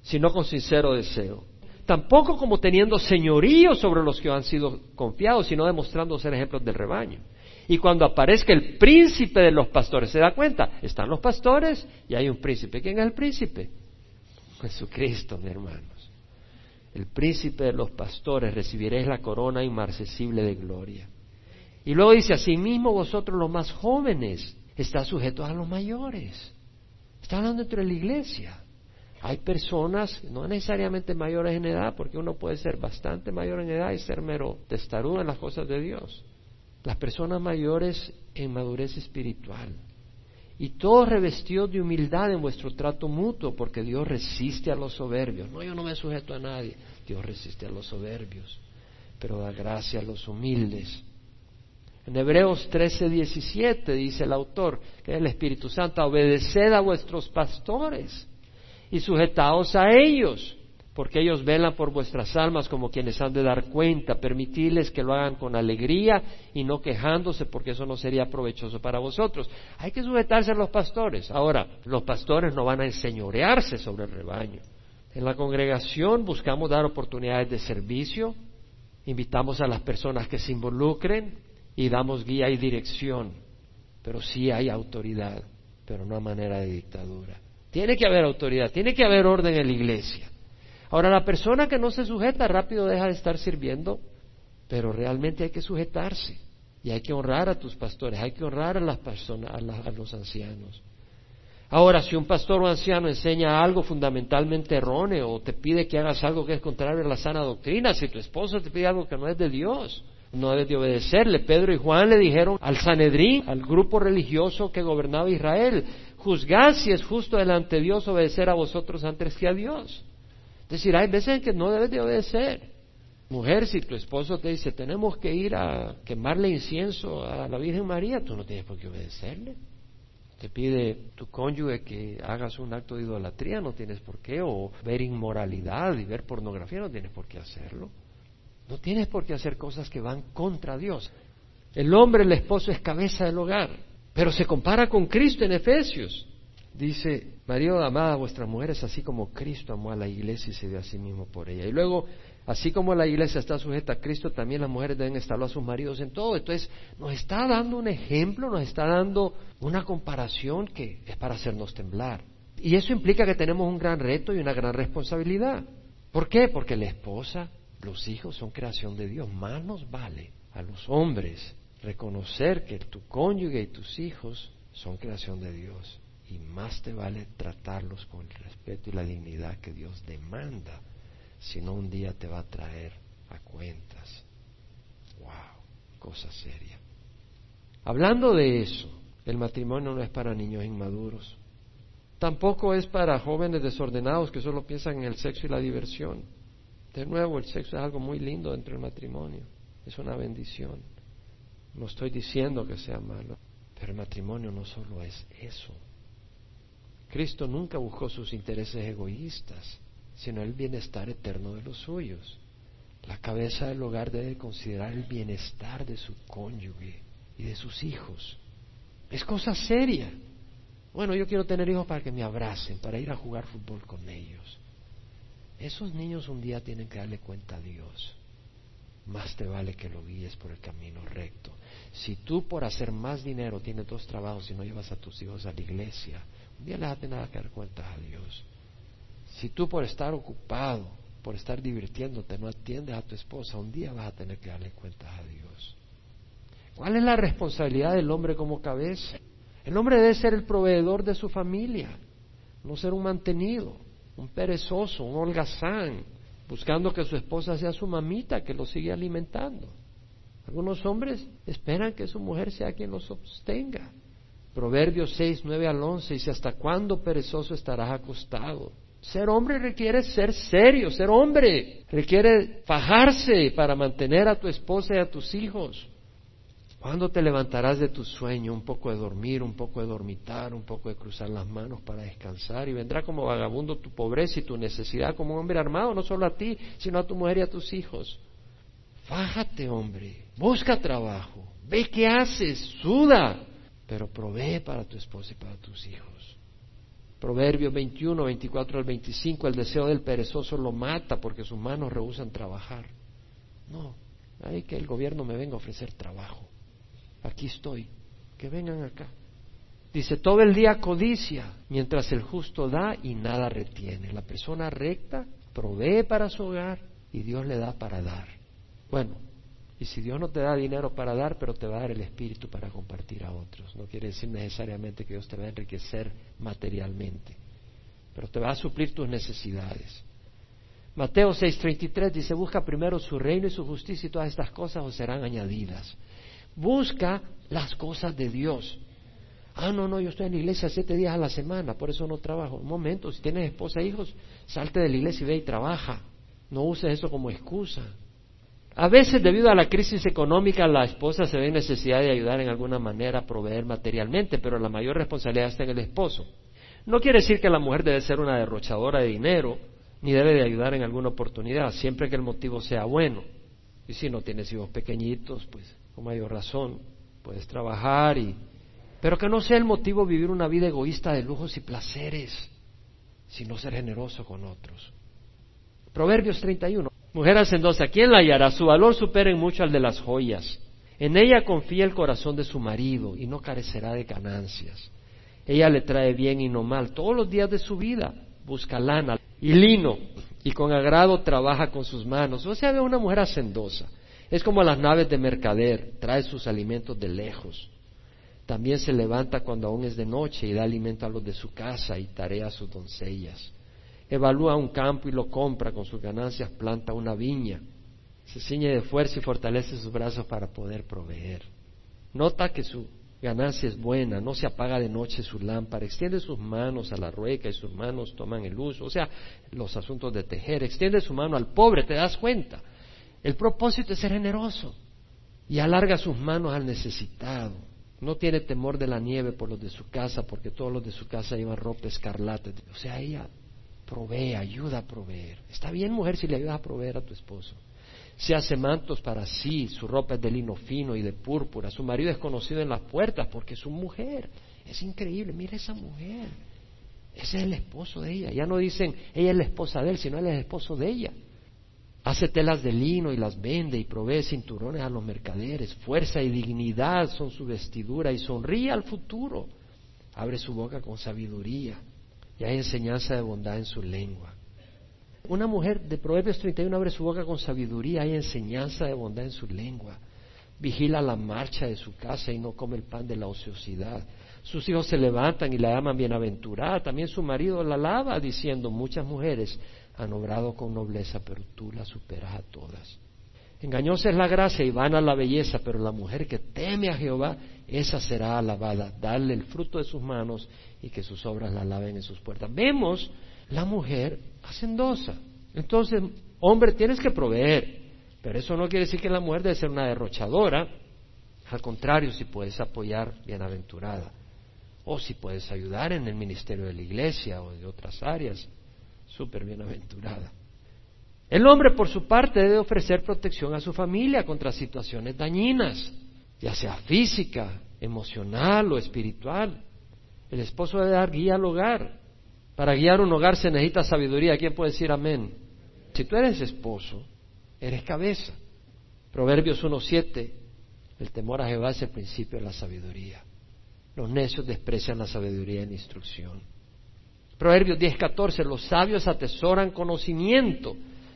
sino con sincero deseo. Tampoco como teniendo señorío sobre los que han sido confiados, sino demostrando ser ejemplos del rebaño. Y cuando aparezca el príncipe de los pastores, ¿se da cuenta? Están los pastores y hay un príncipe. ¿Quién es el príncipe? Jesucristo, mi hermanos. El príncipe de los pastores recibiréis la corona inmarcesible de gloria. Y luego dice, asimismo vosotros los más jóvenes, está sujetos a los mayores. Está hablando dentro de la iglesia. Hay personas, no necesariamente mayores en edad, porque uno puede ser bastante mayor en edad y ser mero testarudo en las cosas de Dios. Las personas mayores en madurez espiritual. Y todos revestidos de humildad en vuestro trato mutuo, porque Dios resiste a los soberbios. No, yo no me sujeto a nadie. Dios resiste a los soberbios, pero da gracia a los humildes. En Hebreos 13, 17 dice el autor, que es el Espíritu Santo, obedeced a vuestros pastores y sujetaos a ellos, porque ellos velan por vuestras almas como quienes han de dar cuenta, permitirles que lo hagan con alegría y no quejándose, porque eso no sería provechoso para vosotros. Hay que sujetarse a los pastores. Ahora, los pastores no van a enseñorearse sobre el rebaño. En la congregación buscamos dar oportunidades de servicio, invitamos a las personas que se involucren, y damos guía y dirección, pero sí hay autoridad, pero no a manera de dictadura. Tiene que haber autoridad, tiene que haber orden en la iglesia. Ahora, la persona que no se sujeta rápido deja de estar sirviendo, pero realmente hay que sujetarse y hay que honrar a tus pastores, hay que honrar a las personas, a, los ancianos. Ahora, si un pastor o anciano enseña algo fundamentalmente erróneo o te pide que hagas algo que es contrario a la sana doctrina, si tu esposo te pide algo que no es de Dios, no debe de obedecerle. Pedro y Juan le dijeron al Sanedrín, al grupo religioso que gobernaba Israel, juzgad si es justo delante de Dios obedecer a vosotros antes que a Dios. Es decir, hay veces en que no debes de obedecer. Mujer, si tu esposo te dice, tenemos que ir a quemarle incienso a la Virgen María, tú no tienes por qué obedecerle. Te pide tu cónyuge que hagas un acto de idolatría, no tienes por qué, o ver inmoralidad y ver pornografía, no tienes por qué hacerlo. No tienes por qué hacer cosas que van contra Dios. El hombre, el esposo, es cabeza del hogar, pero se compara con Cristo en Efesios. Dice, María, amada a vuestras mujeres, así como Cristo amó a la iglesia y se dio a sí mismo por ella. Y luego, así como la iglesia está sujeta a Cristo, también las mujeres deben estarlo a sus maridos en todo. Entonces, nos está dando un ejemplo, nos está dando una comparación que es para hacernos temblar. Y eso implica que tenemos un gran reto y una gran responsabilidad. ¿Por qué? Porque la esposa los hijos son creación de Dios. Más nos vale a los hombres reconocer que tu cónyuge y tus hijos son creación de Dios. Y más te vale tratarlos con el respeto y la dignidad que Dios demanda, si no un día te va a traer a cuentas. ¡Wow! Cosa seria. Hablando de eso, el matrimonio no es para niños inmaduros. Tampoco es para jóvenes desordenados que solo piensan en el sexo y la diversión. De nuevo, el sexo es algo muy lindo dentro del matrimonio, es una bendición. No estoy diciendo que sea malo, pero el matrimonio no solo es eso. Cristo nunca buscó sus intereses egoístas, sino el bienestar eterno de los suyos. La cabeza del hogar debe considerar el bienestar de su cónyuge y de sus hijos. Es cosa seria. Bueno, yo quiero tener hijos para que me abracen, para ir a jugar fútbol con ellos. Esos niños un día tienen que darle cuenta a Dios. Más te vale que lo guíes por el camino recto. Si tú por hacer más dinero tienes dos trabajos y no llevas a tus hijos a la iglesia, un día les vas a tener que dar cuenta a Dios. Si tú por estar ocupado, por estar divirtiéndote, no atiendes a tu esposa, un día vas a tener que darle cuentas a Dios. ¿Cuál es la responsabilidad del hombre como cabeza? El hombre debe ser el proveedor de su familia, no ser un mantenido, un perezoso, un holgazán, buscando que su esposa sea su mamita que lo sigue alimentando. Algunos hombres esperan que su mujer sea quien los sostenga. Proverbios 6, 9 al 11 dice, ¿hasta cuándo perezoso estarás acostado? Ser hombre requiere ser serio, ser hombre. Requiere fajarse para mantener a tu esposa y a tus hijos. ¿Cuándo te levantarás de tu sueño? Un poco de dormir, un poco de dormitar, un poco de cruzar las manos para descansar y vendrá como vagabundo tu pobreza y tu necesidad como hombre armado, no solo a ti, sino a tu mujer y a tus hijos. Fájate, hombre, busca trabajo, ve qué haces, suda, pero provee para tu esposa y para tus hijos. Proverbios 21, 24 al 25, el deseo del perezoso lo mata porque sus manos rehusan trabajar. No, hay que el gobierno me venga a ofrecer trabajo aquí estoy, que vengan acá. Dice, todo el día codicia, mientras el justo da y nada retiene. La persona recta provee para su hogar y Dios le da para dar. Bueno, y si Dios no te da dinero para dar, pero te va a dar el espíritu para compartir a otros. No quiere decir necesariamente que Dios te va a enriquecer materialmente, pero te va a suplir tus necesidades. Mateo 6:33 dice, busca primero su reino y su justicia y todas estas cosas os serán añadidas. Busca las cosas de Dios. Ah, no, no, yo estoy en la iglesia siete días a la semana, por eso no trabajo. Un momento, si tienes esposa e hijos, salte de la iglesia y ve y trabaja. No uses eso como excusa. A veces, debido a la crisis económica, la esposa se ve en necesidad de ayudar en alguna manera a proveer materialmente, pero la mayor responsabilidad está en el esposo. No quiere decir que la mujer debe ser una derrochadora de dinero, ni debe de ayudar en alguna oportunidad, siempre que el motivo sea bueno. Y si no tienes hijos pequeñitos, pues con mayor razón puedes trabajar y pero que no sea el motivo vivir una vida egoísta de lujos y placeres, sino ser generoso con otros. Proverbios 31. Mujer hacendosa, ¿quién la hallará? Su valor supera en mucho al de las joyas. En ella confía el corazón de su marido y no carecerá de ganancias. Ella le trae bien y no mal todos los días de su vida. Busca lana y lino y con agrado trabaja con sus manos. O sea, ve una mujer hacendosa. Es como las naves de mercader, trae sus alimentos de lejos. También se levanta cuando aún es de noche y da alimento a los de su casa y tarea a sus doncellas. Evalúa un campo y lo compra, con sus ganancias planta una viña. Se ciñe de fuerza y fortalece sus brazos para poder proveer. Nota que su ganancia es buena, no se apaga de noche su lámpara, extiende sus manos a la rueca y sus manos toman el uso, o sea, los asuntos de tejer, extiende su mano al pobre, te das cuenta. El propósito es ser generoso y alarga sus manos al necesitado. No tiene temor de la nieve por los de su casa, porque todos los de su casa llevan ropa escarlata. O sea, ella provee, ayuda a proveer. Está bien, mujer, si le ayudas a proveer a tu esposo. Se hace mantos para sí, su ropa es de lino fino y de púrpura. Su marido es conocido en las puertas porque es su mujer. Es increíble, mira esa mujer. Ese es el esposo de ella. Ya no dicen ella es la esposa de él, sino él es el esposo de ella. Hace telas de lino y las vende y provee cinturones a los mercaderes. Fuerza y dignidad son su vestidura y sonríe al futuro. Abre su boca con sabiduría y hay enseñanza de bondad en su lengua. Una mujer de Proverbios 31 abre su boca con sabiduría, hay enseñanza de bondad en su lengua. Vigila la marcha de su casa y no come el pan de la ociosidad. Sus hijos se levantan y la llaman bienaventurada. También su marido la alaba diciendo, muchas mujeres han obrado con nobleza, pero tú la superas a todas. Engañosa es la gracia y vana la belleza, pero la mujer que teme a Jehová, esa será alabada. Darle el fruto de sus manos y que sus obras la alaben en sus puertas. Vemos la mujer hacendosa. Entonces, hombre, tienes que proveer, pero eso no quiere decir que la mujer debe ser una derrochadora. Al contrario, si puedes apoyar, bienaventurada. O si puedes ayudar en el ministerio de la iglesia o de otras áreas, súper bienaventurada. El hombre, por su parte, debe ofrecer protección a su familia contra situaciones dañinas, ya sea física, emocional o espiritual. El esposo debe dar guía al hogar. Para guiar un hogar se necesita sabiduría. ¿Quién puede decir amén? Si tú eres esposo, eres cabeza. Proverbios 1.7, el temor a Jehová es el principio de la sabiduría. Los necios desprecian la sabiduría la instrucción. Proverbios 10:14, los sabios atesoran conocimiento,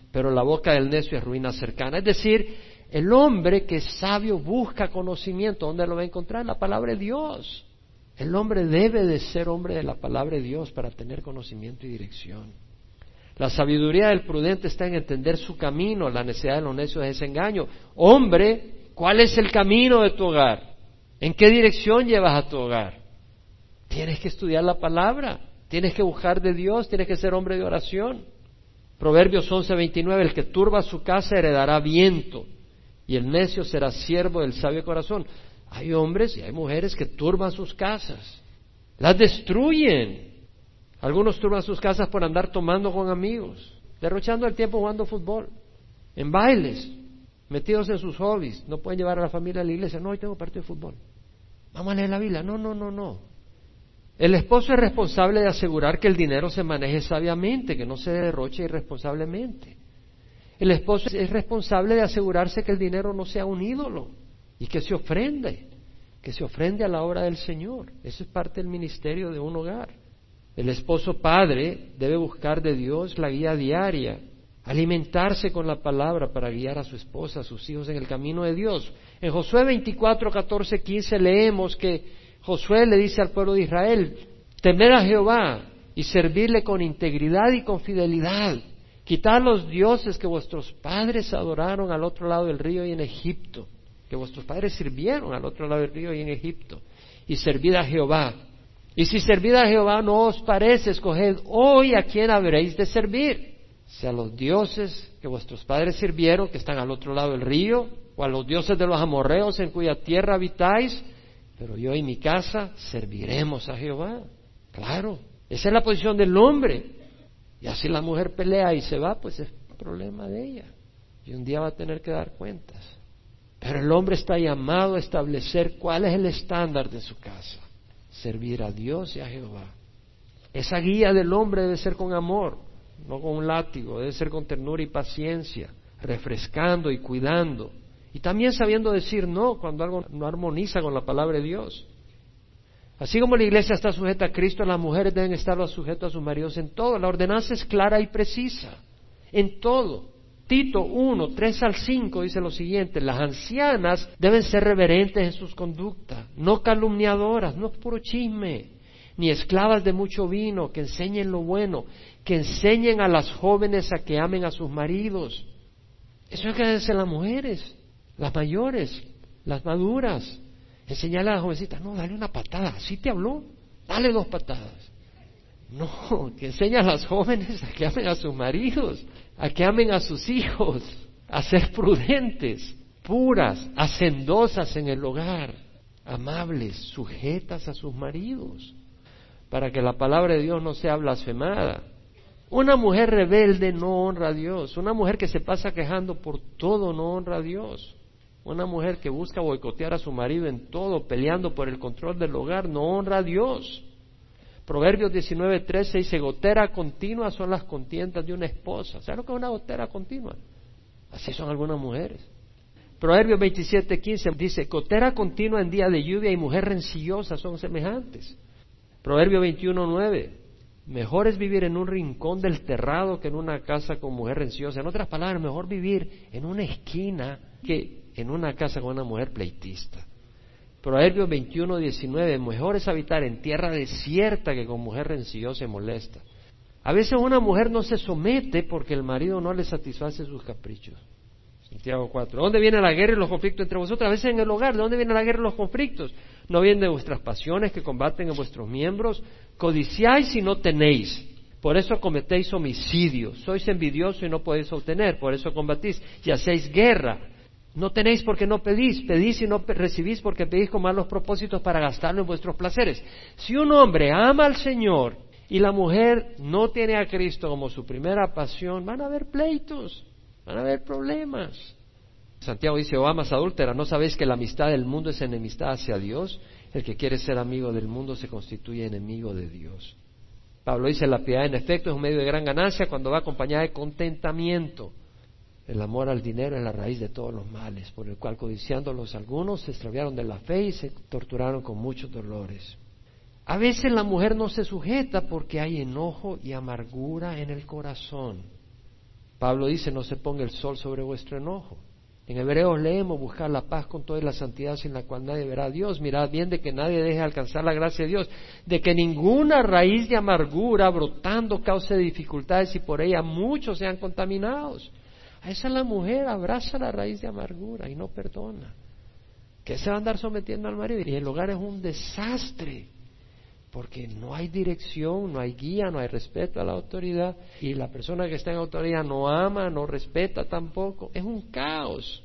pero la boca del necio es ruina cercana. Es decir, el hombre que es sabio busca conocimiento. ¿Dónde lo va a encontrar? En la palabra de Dios. El hombre debe de ser hombre de la palabra de Dios para tener conocimiento y dirección. La sabiduría del prudente está en entender su camino, la necesidad de los necios es engaño. Hombre, ¿cuál es el camino de tu hogar? ¿En qué dirección llevas a tu hogar? Tienes que estudiar la palabra, tienes que buscar de Dios, tienes que ser hombre de oración. Proverbios 11:29, el que turba su casa heredará viento y el necio será siervo del sabio corazón. Hay hombres y hay mujeres que turban sus casas, las destruyen, algunos turban sus casas por andar tomando con amigos, derrochando el tiempo jugando fútbol, en bailes, metidos en sus hobbies. No pueden llevar a la familia a la iglesia. No, hoy tengo partido de fútbol. Vamos a leer la Biblia. No, no, no, no. El esposo es responsable de asegurar que el dinero se maneje sabiamente, que no se derroche irresponsablemente. El esposo es responsable de asegurarse que el dinero no sea un ídolo y que se ofrende, que se ofrende a la obra del Señor. Eso es parte del ministerio de un hogar. El esposo padre debe buscar de Dios la guía diaria, alimentarse con la palabra para guiar a su esposa, a sus hijos en el camino de Dios. En Josué 24, 14, 15 leemos que Josué le dice al pueblo de Israel, temer a Jehová y servirle con integridad y con fidelidad. Quitar los dioses que vuestros padres adoraron al otro lado del río y en Egipto, que vuestros padres sirvieron al otro lado del río y en Egipto, y servir a Jehová. Y si servid a Jehová no os parece, escoged hoy a quién habréis de servir. Sea los dioses que vuestros padres sirvieron, que están al otro lado del río, o a los dioses de los amorreos en cuya tierra habitáis, pero yo y mi casa serviremos a Jehová. Claro, esa es la posición del hombre. Y así la mujer pelea y se va, pues es problema de ella. Y un día va a tener que dar cuentas. Pero el hombre está llamado a establecer cuál es el estándar de su casa servir a Dios y a Jehová. Esa guía del hombre debe ser con amor, no con un látigo, debe ser con ternura y paciencia, refrescando y cuidando. Y también sabiendo decir no cuando algo no armoniza con la palabra de Dios. Así como la iglesia está sujeta a Cristo, las mujeres deben estar sujetas a sus maridos en todo. La ordenanza es clara y precisa, en todo. Tito 1, 3 al 5 dice lo siguiente, las ancianas deben ser reverentes en sus conductas, no calumniadoras, no puro chisme, ni esclavas de mucho vino, que enseñen lo bueno, que enseñen a las jóvenes a que amen a sus maridos. Eso es que deben las mujeres, las mayores, las maduras. Enseñarle a las jovencitas, no, dale una patada, así te habló, dale dos patadas. No, que enseña a las jóvenes a que amen a sus maridos, a que amen a sus hijos, a ser prudentes, puras, hacendosas en el hogar, amables, sujetas a sus maridos, para que la palabra de Dios no sea blasfemada. Una mujer rebelde no honra a Dios. Una mujer que se pasa quejando por todo no honra a Dios. Una mujer que busca boicotear a su marido en todo, peleando por el control del hogar, no honra a Dios. Proverbios 19:13 dice, gotera continua son las contiendas de una esposa. ¿Sabes lo que es una gotera continua? Así son algunas mujeres. Proverbios 27:15 dice, gotera continua en día de lluvia y mujer rencillosa son semejantes. Proverbio 21:9, mejor es vivir en un rincón del terrado que en una casa con mujer rencillosa. En otras palabras, mejor vivir en una esquina que en una casa con una mujer pleitista. Proverbios 21, 19, mejor es habitar en tierra desierta que con mujer rencillosa y molesta. A veces una mujer no se somete porque el marido no le satisface sus caprichos. Santiago 4. ¿Dónde viene la guerra y los conflictos entre vosotros? A veces en el hogar. ¿De dónde viene la guerra y los conflictos? ¿No vienen de vuestras pasiones que combaten en vuestros miembros? Codiciáis y no tenéis. Por eso cometéis homicidio. Sois envidiosos y no podéis obtener. Por eso combatís y hacéis guerra. No tenéis porque no pedís, pedís y no recibís porque pedís con malos propósitos para gastarlo en vuestros placeres. Si un hombre ama al Señor y la mujer no tiene a Cristo como su primera pasión, van a haber pleitos, van a haber problemas. Santiago dice, o oh, amas adúltera, ¿no sabéis que la amistad del mundo es enemistad hacia Dios? El que quiere ser amigo del mundo se constituye enemigo de Dios. Pablo dice, la piedad en efecto es un medio de gran ganancia cuando va acompañada de contentamiento. El amor al dinero es la raíz de todos los males, por el cual codiciándolos algunos se extraviaron de la fe y se torturaron con muchos dolores. A veces la mujer no se sujeta porque hay enojo y amargura en el corazón. Pablo dice, no se ponga el sol sobre vuestro enojo. En Hebreos leemos buscar la paz con toda la santidad sin la cual nadie verá a Dios. Mirad bien de que nadie deje alcanzar la gracia de Dios, de que ninguna raíz de amargura brotando cause dificultades y por ella muchos sean contaminados. A esa la mujer abraza la raíz de amargura y no perdona. Que se va a andar sometiendo al marido y el hogar es un desastre porque no hay dirección, no hay guía, no hay respeto a la autoridad y la persona que está en autoridad no ama, no respeta tampoco. Es un caos.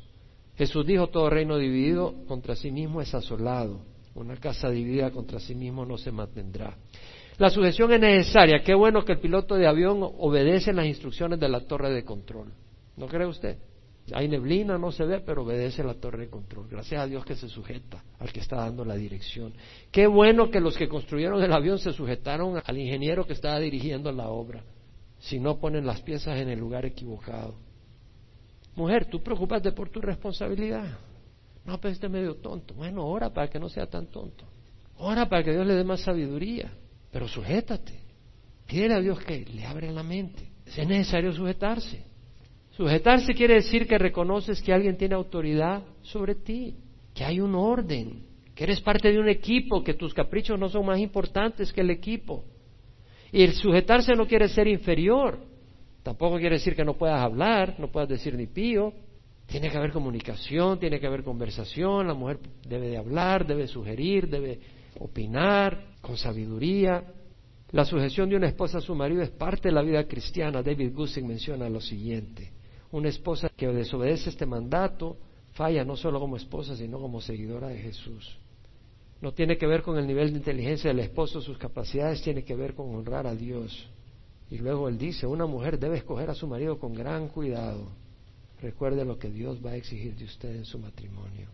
Jesús dijo, todo reino dividido contra sí mismo es asolado. Una casa dividida contra sí mismo no se mantendrá. La sujeción es necesaria. Qué bueno que el piloto de avión obedece las instrucciones de la torre de control. ¿No cree usted? Hay neblina, no se ve, pero obedece la torre de control. Gracias a Dios que se sujeta al que está dando la dirección. Qué bueno que los que construyeron el avión se sujetaron al ingeniero que estaba dirigiendo la obra. Si no ponen las piezas en el lugar equivocado. Mujer, tú preocupate por tu responsabilidad. No, pero este medio tonto. Bueno, ora para que no sea tan tonto. Ora para que Dios le dé más sabiduría. Pero sujétate. Pídele a Dios que le abra la mente. Es necesario sujetarse. Sujetarse quiere decir que reconoces que alguien tiene autoridad sobre ti, que hay un orden, que eres parte de un equipo, que tus caprichos no son más importantes que el equipo. Y el sujetarse no quiere ser inferior, tampoco quiere decir que no puedas hablar, no puedas decir ni pío. Tiene que haber comunicación, tiene que haber conversación, la mujer debe de hablar, debe sugerir, debe opinar con sabiduría. La sujeción de una esposa a su marido es parte de la vida cristiana. David Gussing menciona lo siguiente. Una esposa que desobedece este mandato falla no solo como esposa, sino como seguidora de Jesús. No tiene que ver con el nivel de inteligencia del esposo, sus capacidades, tiene que ver con honrar a Dios. Y luego él dice, una mujer debe escoger a su marido con gran cuidado. Recuerde lo que Dios va a exigir de usted en su matrimonio.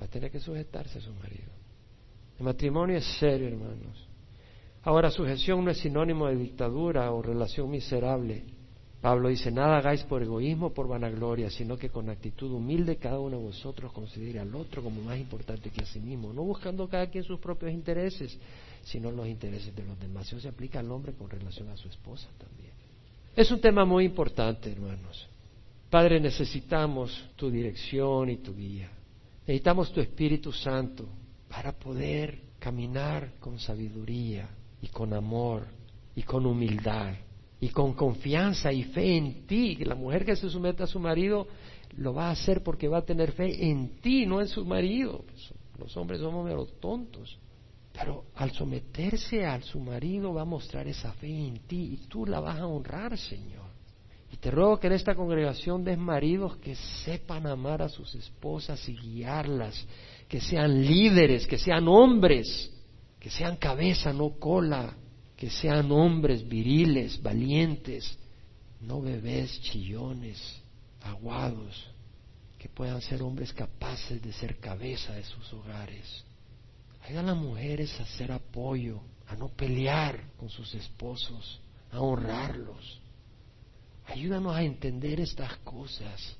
Va a tener que sujetarse a su marido. El matrimonio es serio, hermanos. Ahora, sujeción no es sinónimo de dictadura o relación miserable. Pablo dice, nada hagáis por egoísmo, por vanagloria, sino que con actitud humilde cada uno de vosotros considere al otro como más importante que a sí mismo, no buscando cada quien sus propios intereses, sino los intereses de los demás. Eso se aplica al hombre con relación a su esposa también. Es un tema muy importante, hermanos. Padre, necesitamos tu dirección y tu guía. Necesitamos tu Espíritu Santo para poder caminar con sabiduría y con amor y con humildad y con confianza y fe en ti. La mujer que se somete a su marido lo va a hacer porque va a tener fe en ti, no en su marido. Los hombres somos menos tontos. Pero al someterse a su marido va a mostrar esa fe en ti y tú la vas a honrar, Señor. Y te ruego que en esta congregación des maridos que sepan amar a sus esposas y guiarlas, que sean líderes, que sean hombres, que sean cabeza, no cola, que sean hombres viriles, valientes, no bebés chillones, aguados, que puedan ser hombres capaces de ser cabeza de sus hogares. Ayuda a las mujeres a hacer apoyo, a no pelear con sus esposos, a honrarlos. Ayúdanos a entender estas cosas.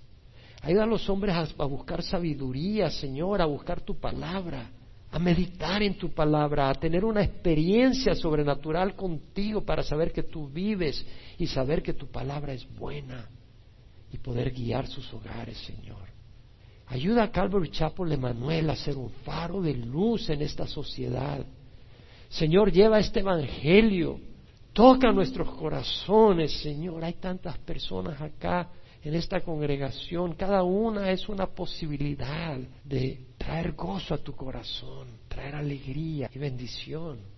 Ayuda a los hombres a, a buscar sabiduría, Señor, a buscar tu palabra a meditar en tu palabra, a tener una experiencia sobrenatural contigo para saber que tú vives y saber que tu palabra es buena y poder guiar sus hogares, Señor. Ayuda a Calvary Chapel Emanuel a ser un faro de luz en esta sociedad. Señor, lleva este evangelio, toca nuestros corazones, Señor. Hay tantas personas acá en esta congregación, cada una es una posibilidad de traer gozo a tu corazón, traer alegría y bendición.